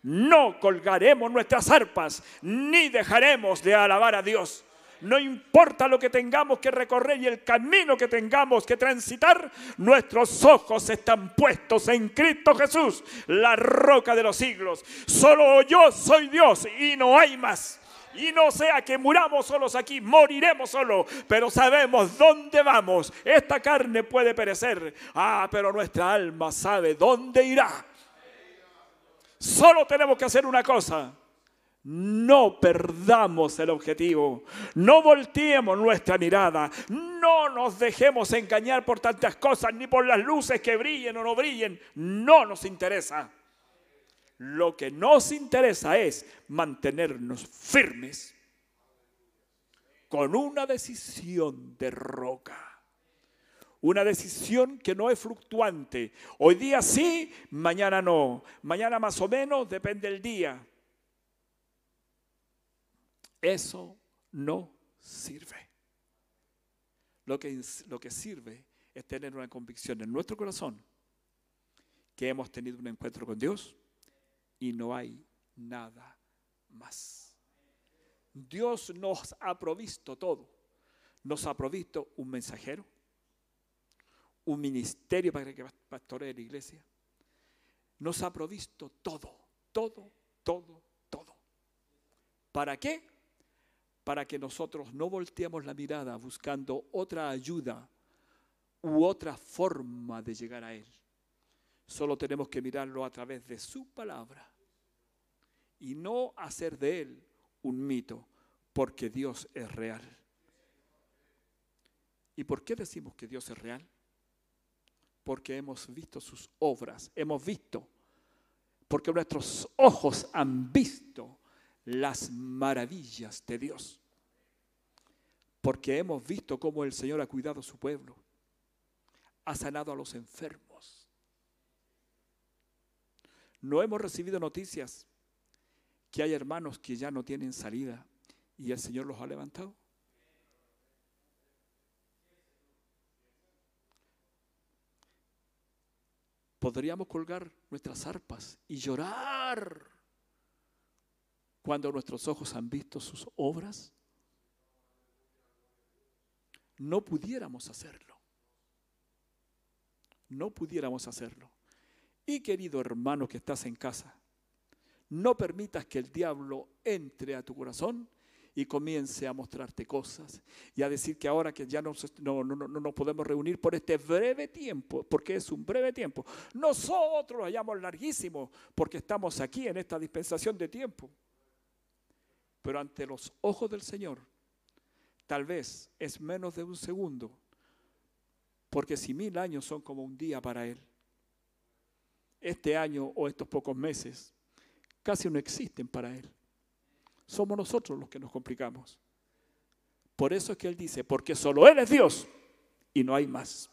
No colgaremos nuestras arpas ni dejaremos de alabar a Dios. No importa lo que tengamos que recorrer y el camino que tengamos que transitar, nuestros ojos están puestos en Cristo Jesús, la roca de los siglos. Solo yo soy Dios y no hay más. Y no sea que muramos solos aquí, moriremos solos, pero sabemos dónde vamos. Esta carne puede perecer, ah, pero nuestra alma sabe dónde irá. Solo tenemos que hacer una cosa. No perdamos el objetivo, no volteemos nuestra mirada, no nos dejemos engañar por tantas cosas, ni por las luces que brillen o no brillen, no nos interesa. Lo que nos interesa es mantenernos firmes con una decisión de roca. Una decisión que no es fluctuante. Hoy día sí, mañana no. Mañana más o menos, depende del día. Eso no sirve. Lo que, lo que sirve es tener una convicción en nuestro corazón que hemos tenido un encuentro con Dios y no hay nada más. Dios nos ha provisto todo. Nos ha provisto un mensajero, un ministerio para que pastoree la iglesia. Nos ha provisto todo, todo, todo, todo. ¿Para qué? Para que nosotros no volteemos la mirada buscando otra ayuda u otra forma de llegar a Él. Solo tenemos que mirarlo a través de su palabra y no hacer de él un mito, porque Dios es real. ¿Y por qué decimos que Dios es real? Porque hemos visto sus obras, hemos visto, porque nuestros ojos han visto las maravillas de Dios. Porque hemos visto cómo el Señor ha cuidado a su pueblo, ha sanado a los enfermos. No hemos recibido noticias que hay hermanos que ya no tienen salida y el Señor los ha levantado. Podríamos colgar nuestras arpas y llorar cuando nuestros ojos han visto sus obras. No pudiéramos hacerlo. No pudiéramos hacerlo. Y querido hermano que estás en casa, no permitas que el diablo entre a tu corazón y comience a mostrarte cosas y a decir que ahora que ya no, no, nos podemos reunir por este breve tiempo, porque es un breve tiempo, nosotros lo hallamos larguísimo porque estamos aquí en esta dispensación de tiempo. Pero ante los ojos del Señor, tal vez es menos de un segundo, porque si mil años son como un día para Él, este año o estos pocos meses casi no existen para Él. Somos nosotros los que nos complicamos. Por eso es que Él dice, porque solo Él es Dios y no hay más.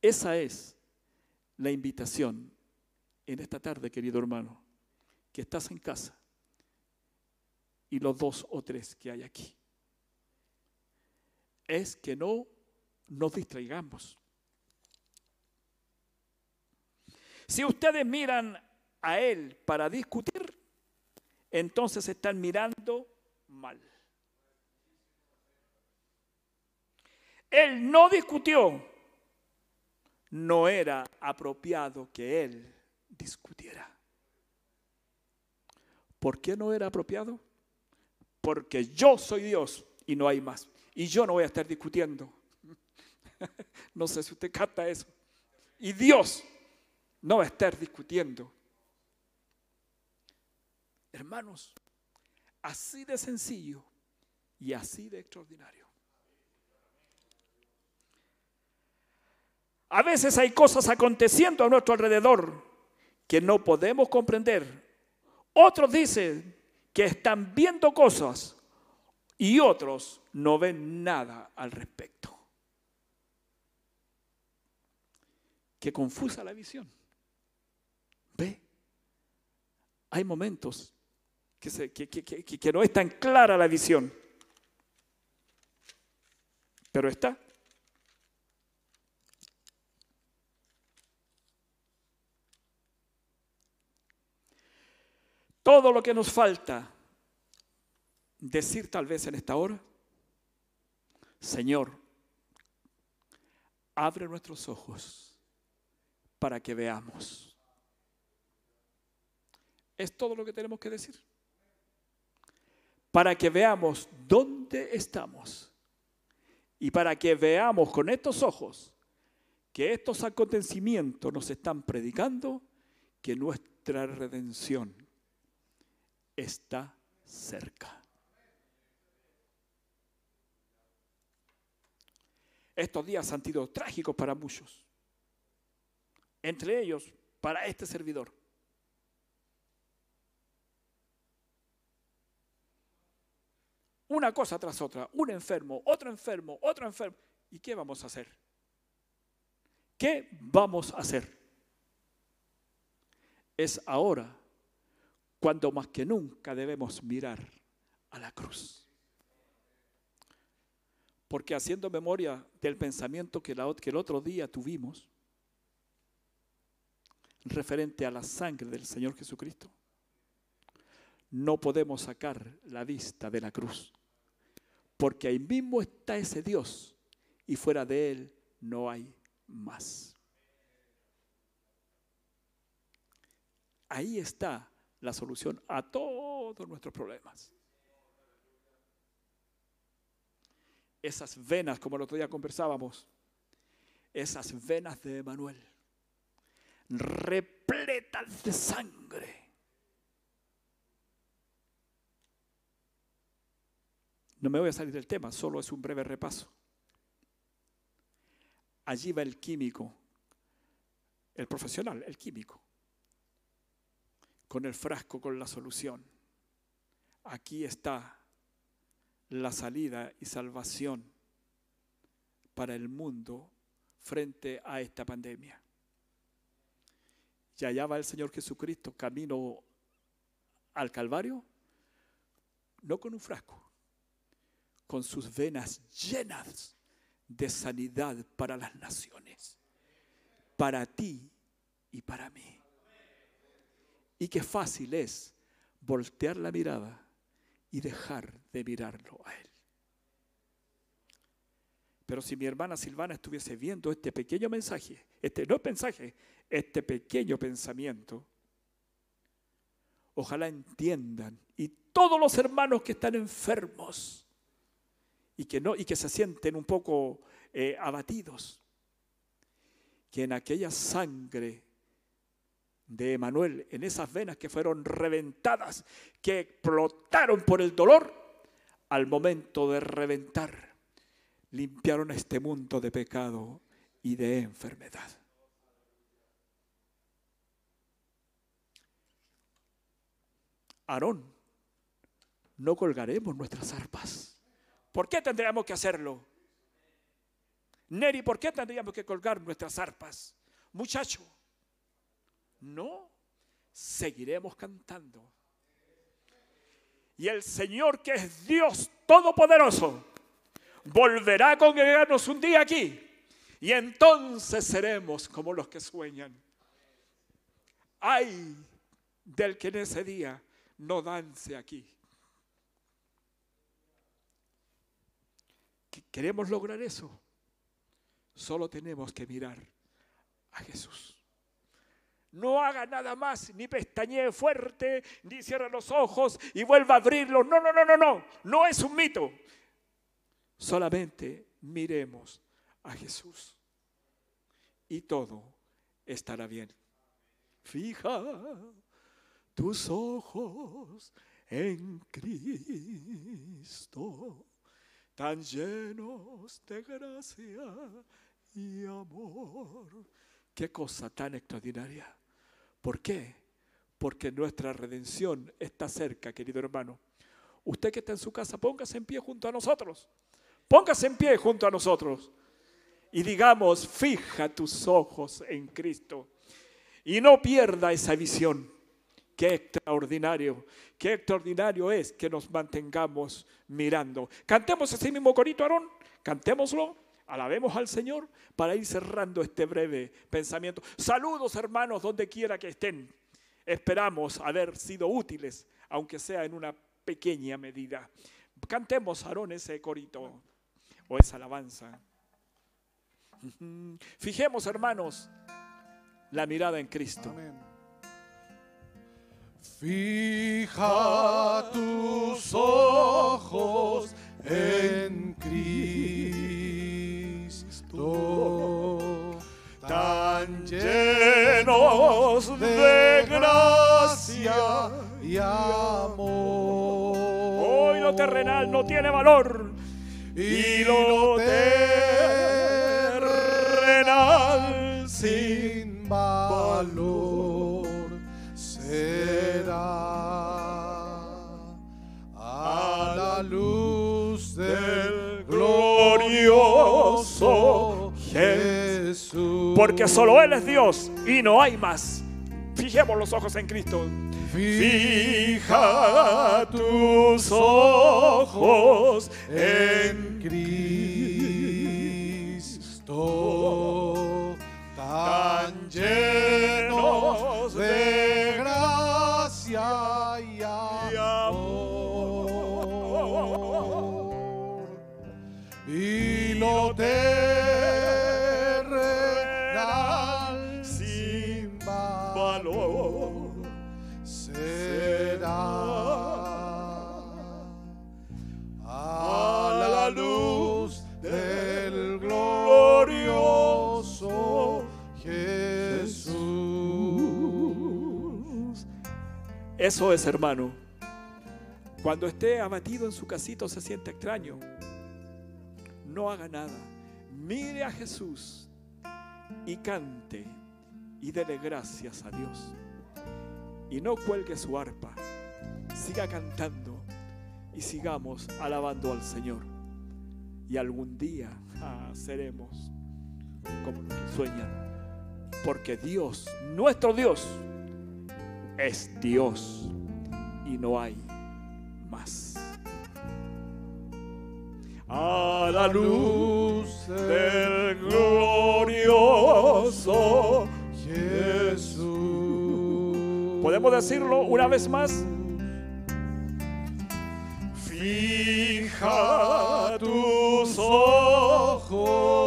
Esa es la invitación en esta tarde, querido hermano, que estás en casa y los dos o tres que hay aquí. Es que no nos distraigamos. Si ustedes miran a Él para discutir, entonces están mirando mal. Él no discutió. No era apropiado que Él discutiera. ¿Por qué no era apropiado? Porque yo soy Dios y no hay más. Y yo no voy a estar discutiendo. no sé si usted capta eso. Y Dios no va a estar discutiendo. Hermanos, así de sencillo y así de extraordinario. A veces hay cosas aconteciendo a nuestro alrededor que no podemos comprender. Otros dicen que están viendo cosas y otros no ven nada al respecto. Qué confusa la visión. ¿Ve? Hay momentos que, que, no es tan clara la visión, pero está. Todo lo que nos falta decir tal vez en esta hora, Señor, abre nuestros ojos para que veamos. Es todo lo que tenemos que decir. Para que veamos dónde estamos. Y para que veamos con estos ojos que estos acontecimientos nos están predicando que nuestra redención está cerca. Estos días han sido trágicos para muchos, entre ellos para este servidor. Una cosa tras otra, un enfermo, otro enfermo, otro enfermo. ¿Y qué vamos a hacer? ¿Qué vamos a hacer? Es ahora cuando más que nunca debemos mirar a la cruz. Porque haciendo memoria del pensamiento que, que el otro día tuvimos, referente a la sangre del Señor Jesucristo, no podemos sacar la vista de la cruz. Porque ahí mismo está ese Dios y fuera de Él no hay más. Ahí está la solución a todos nuestros problemas. Esas venas, como el otro día conversábamos, esas venas de Emanuel, repletas de sangre No me voy a salir del tema, solo es un breve repaso. Allí va el químico, el profesional, el químico, con el frasco, con la solución. Aquí está la salida y salvación para el mundo frente a esta pandemia. Y allá va el Señor Jesucristo camino al Calvario, no con un frasco, con sus venas llenas de sanidad para las naciones, para ti y para mí. Y qué fácil es voltear la mirada y dejar de mirarlo a Él. Pero si mi hermana Silvana estuviese viendo este pequeño mensaje, este no mensaje, este pequeño pensamiento, ojalá entiendan y todos los hermanos que están enfermos, y que, no, y que se sienten un poco eh, abatidos, que en aquella sangre de Emanuel, en esas venas que fueron reventadas, que explotaron por el dolor, al momento de reventar, limpiaron este mundo de pecado y de enfermedad. Aarón, no colgaremos nuestras arpas. ¿Por qué tendríamos que hacerlo? Neri, ¿por qué tendríamos que colgar nuestras arpas? Muchacho, no, seguiremos cantando. Y el Señor, que es Dios Todopoderoso, volverá a congregarnos un día aquí. Y entonces seremos como los que sueñan. Ay del que en ese día no dance aquí. ¿Queremos lograr eso? Solo tenemos que mirar a Jesús. No haga nada más, ni pestañee fuerte, ni cierre los ojos y vuelva a abrirlos. No, no, no, no, no. No es un mito. Solamente miremos a Jesús y todo estará bien. Fija tus ojos en Cristo, tan llenos de gracia y amor. Qué cosa tan extraordinaria. ¿Por qué? Porque nuestra redención está cerca, querido hermano. Usted que está en su casa, póngase en pie junto a nosotros. Póngase en pie junto a nosotros. Y digamos, fija tus ojos en Cristo. Y no pierda esa visión. Qué extraordinario, qué extraordinario es que nos mantengamos mirando. Cantemos ese mismo corito, Aarón. Cantémoslo. Alabemos al Señor para ir cerrando este breve pensamiento. Saludos hermanos donde quiera que estén. Esperamos haber sido útiles, aunque sea en una pequeña medida. Cantemos, Aarón, ese corito o esa alabanza. Fijemos, hermanos, la mirada en Cristo. Fija tus ojos en Cristo, tan llenos de gracia y amor. Hoy lo terrenal no tiene valor y lo terrenal Porque solo Él es Dios y no hay más. Fijemos los ojos en Cristo. Fija tus ojos en Cristo, tan llenos de gracia y amor. Y lo terrenal Eso es, hermano. Cuando esté abatido en su casito se siente extraño. No haga nada. Mire a Jesús y cante y dele gracias a Dios. Y no cuelgue su arpa. Siga cantando y sigamos alabando al Señor. Y algún día ah, seremos como los que sueñan. Porque Dios, nuestro Dios, es Dios y no hay más. A la luz del glorioso Jesús. ¿Podemos decirlo una vez más? Fija tus ojos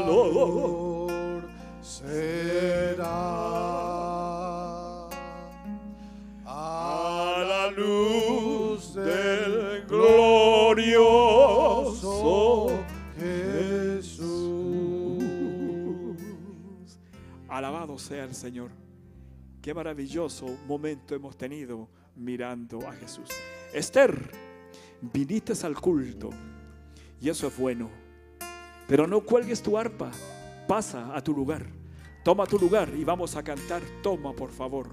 valor será. La luz del glorioso Jesús. Alabado sea el Señor. Qué maravilloso momento hemos tenido mirando a Jesús. Esther, viniste al culto y eso es bueno pero no cuelgues tu arpa, pasa a tu lugar. Toma tu lugar y vamos a cantar. Toma, por favor,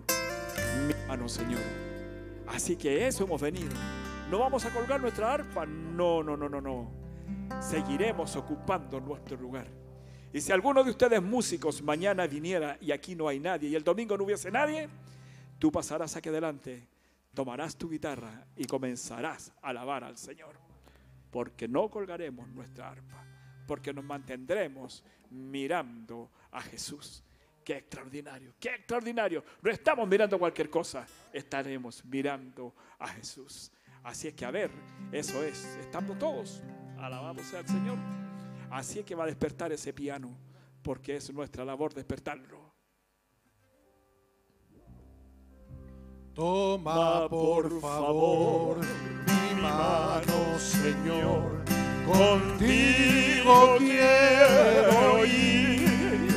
mi mano, Señor. Así que eso hemos venido. No vamos a colgar nuestra arpa. No, no, no, no, no. Seguiremos ocupando nuestro lugar. Y si alguno de ustedes músicos mañana viniera y aquí no hay nadie y el domingo no hubiese nadie, tú pasarás aquí adelante, tomarás tu guitarra y comenzarás a alabar al Señor. Porque no colgaremos nuestra arpa, porque nos mantendremos mirando a Jesús. Qué extraordinario, qué extraordinario. No estamos mirando cualquier cosa, estaremos mirando a Jesús. Así es que a ver, eso es, estamos todos, alabamos al Señor. Así es que va a despertar ese piano, porque es nuestra labor despertarlo. Toma por favor mi mano, Señor, contigo quiero ir.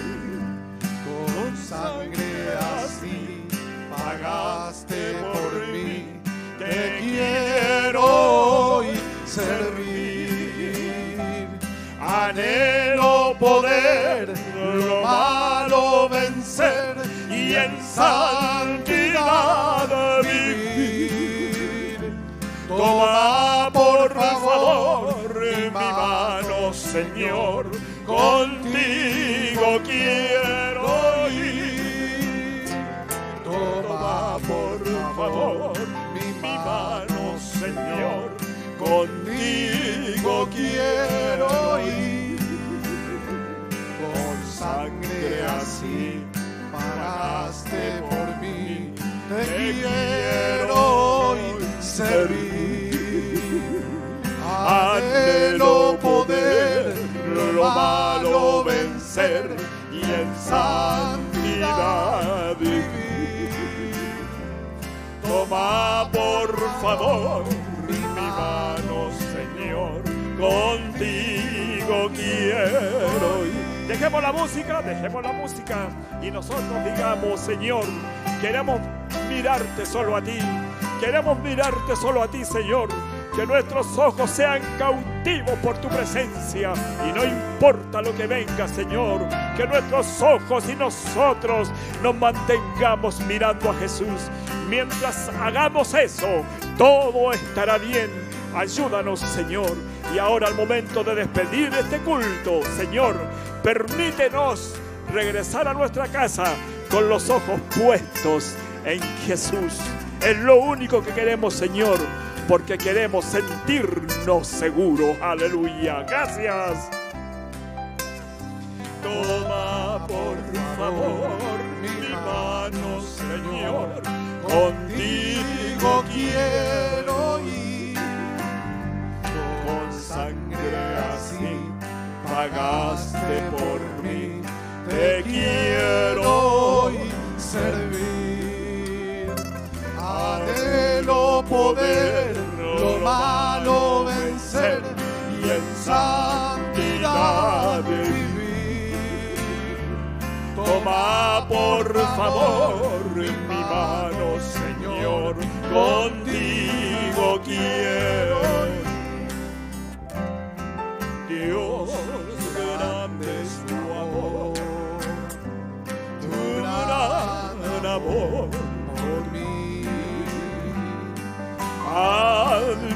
Con sangre así pagaste por mí, te quiero hoy servir. Anhelo poder lo malo vencer y en santidad Señor, contigo santidad. Toma por favor mi mano, Señor, contigo quiero. Dejemos la música, dejemos la música y nosotros digamos, Señor, queremos mirarte solo a ti. Queremos mirarte solo a ti, Señor. Que nuestros ojos sean cautivos por tu presencia y no importa lo que venga, Señor. Que nuestros ojos y nosotros nos mantengamos mirando a Jesús. Mientras hagamos eso, todo estará bien. Ayúdanos, Señor. Y ahora al momento de despedir este culto, Señor, permítenos regresar a nuestra casa con los ojos puestos en Jesús. Es lo único que queremos, Señor, porque queremos sentirnos seguros. Aleluya. Gracias. Toma por favor mi mano, Señor, contigo quiero ir. Con sangre así pagaste por mí, te quiero hoy servir. Anhelo poder lo malo vencer y en Toma por favor mi mano, Señor, contigo quiero. Dios, grande es tu amor, tu gran amor por mí. Admirable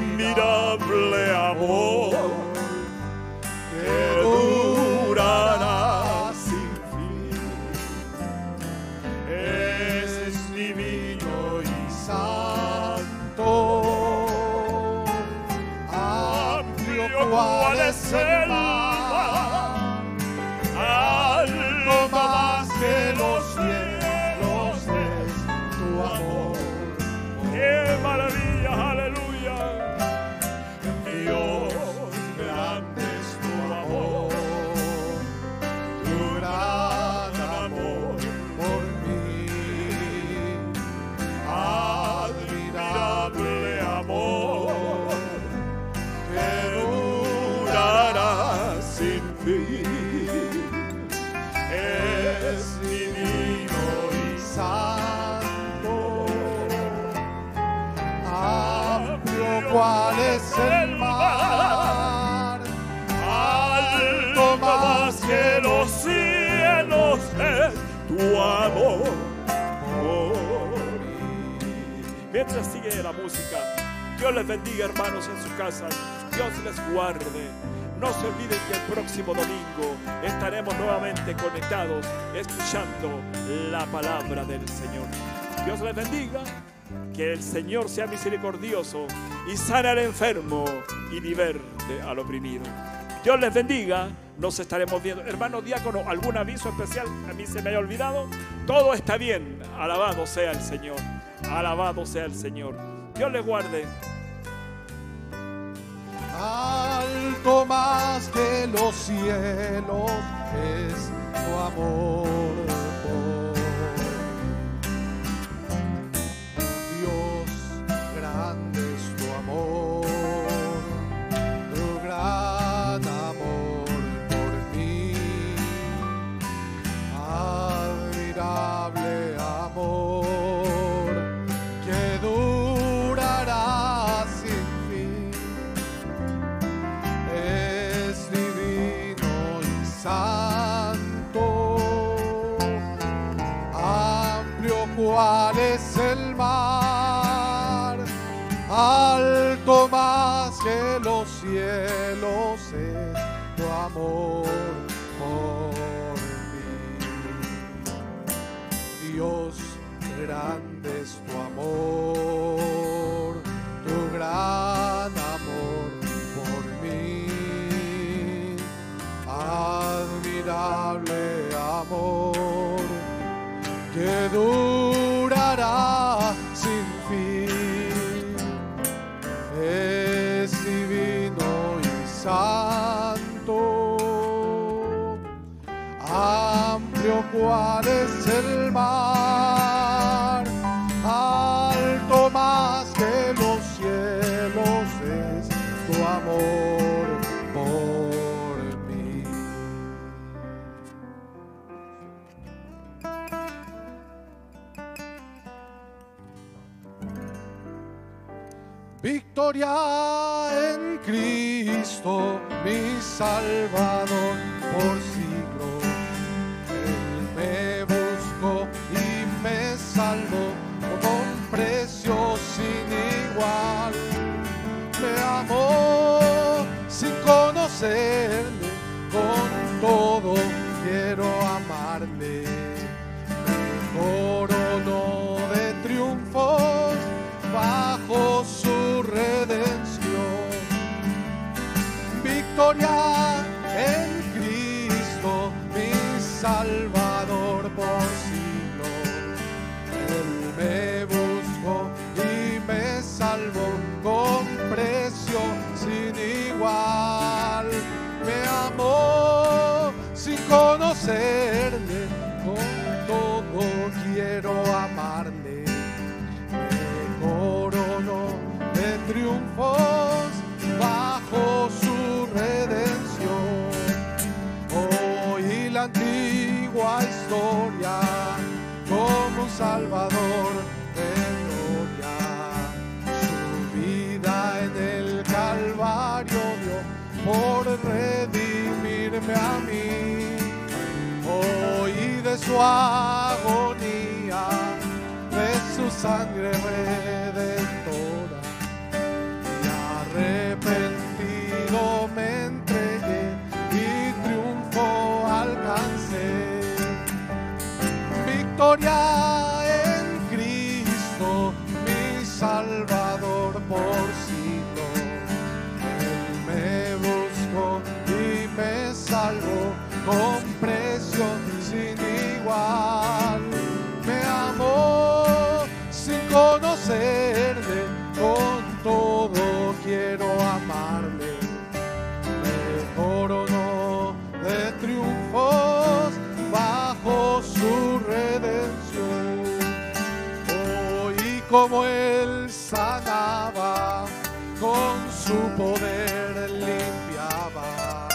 Señor sea misericordioso y sana al enfermo y liberte al oprimido. Dios les bendiga. Nos estaremos viendo. Hermano diácono, ¿algún aviso especial? A mí se me haya olvidado. Todo está bien. Alabado sea el Señor. Alabado sea el Señor. Dios les guarde. Alto más que los cielos es tu amor. Amor por mí. Dios, grande es tu amor, cual es el mar, alto más que los cielos es tu amor por mí. Victoria en Cristo, mi Salvador con todo quiero amarle. Me coronó de triunfos bajo su redención. Victoria salvador de gloria. Su vida en el Calvario dio por redimirme a mí. Oí de su agonía, de su sangre redentora y arrepentido me entregué y triunfo alcancé. Victoria como él sanaba, con su poder limpiaba,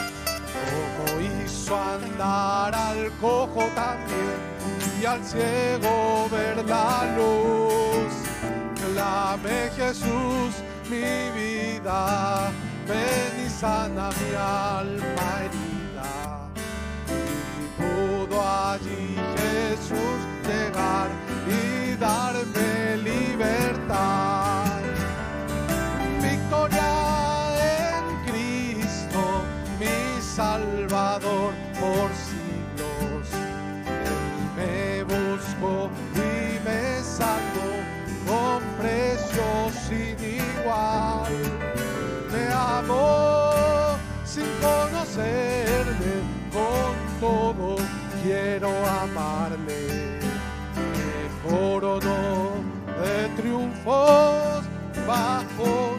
como hizo andar al cojo también y al ciego ver la luz. Clame Jesús mi vida, ven y sana mi alma herida. Y pudo allí Jesús llegar y darme libertad. Victoria en Cristo, mi Salvador por siglos. Él me buscó y me salvó con precio sin igual. Me amó sin conocerme, con todo quiero amarle. Me coronó triunfos bajo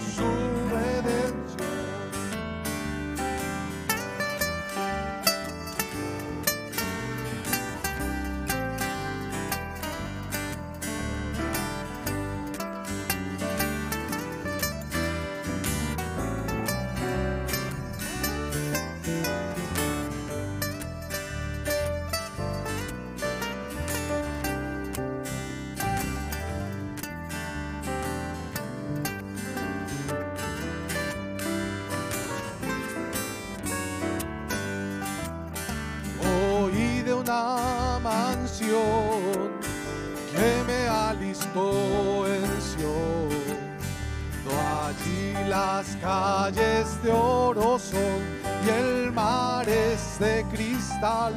calles de oro son y el mar es de cristal.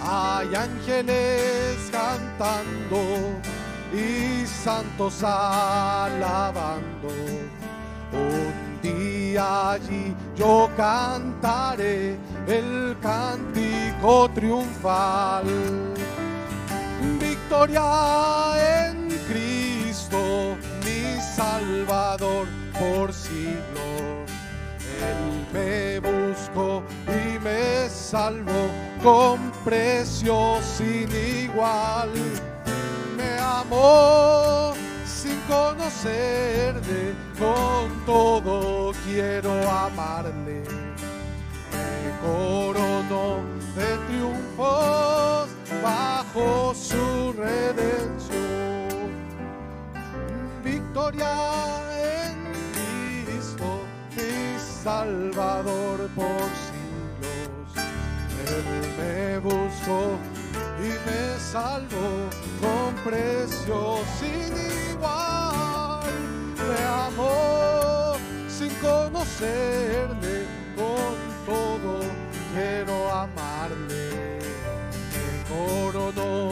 Hay ángeles cantando y santos alabando. Un día allí yo cantaré el cántico triunfal. Victoria en Cristo, mi Salvador por siglos. Él me buscó y me salvó con precio sin igual. Me amó sin conocerle, con todo quiero amarle. Me coronó de triunfos bajo su redención. Victoria en Salvador por siglos. Él me buscó y me salvó con precio sin igual. Me amó sin conocerle, con todo quiero amarle. Me coronó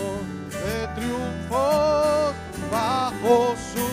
de triunfo bajo su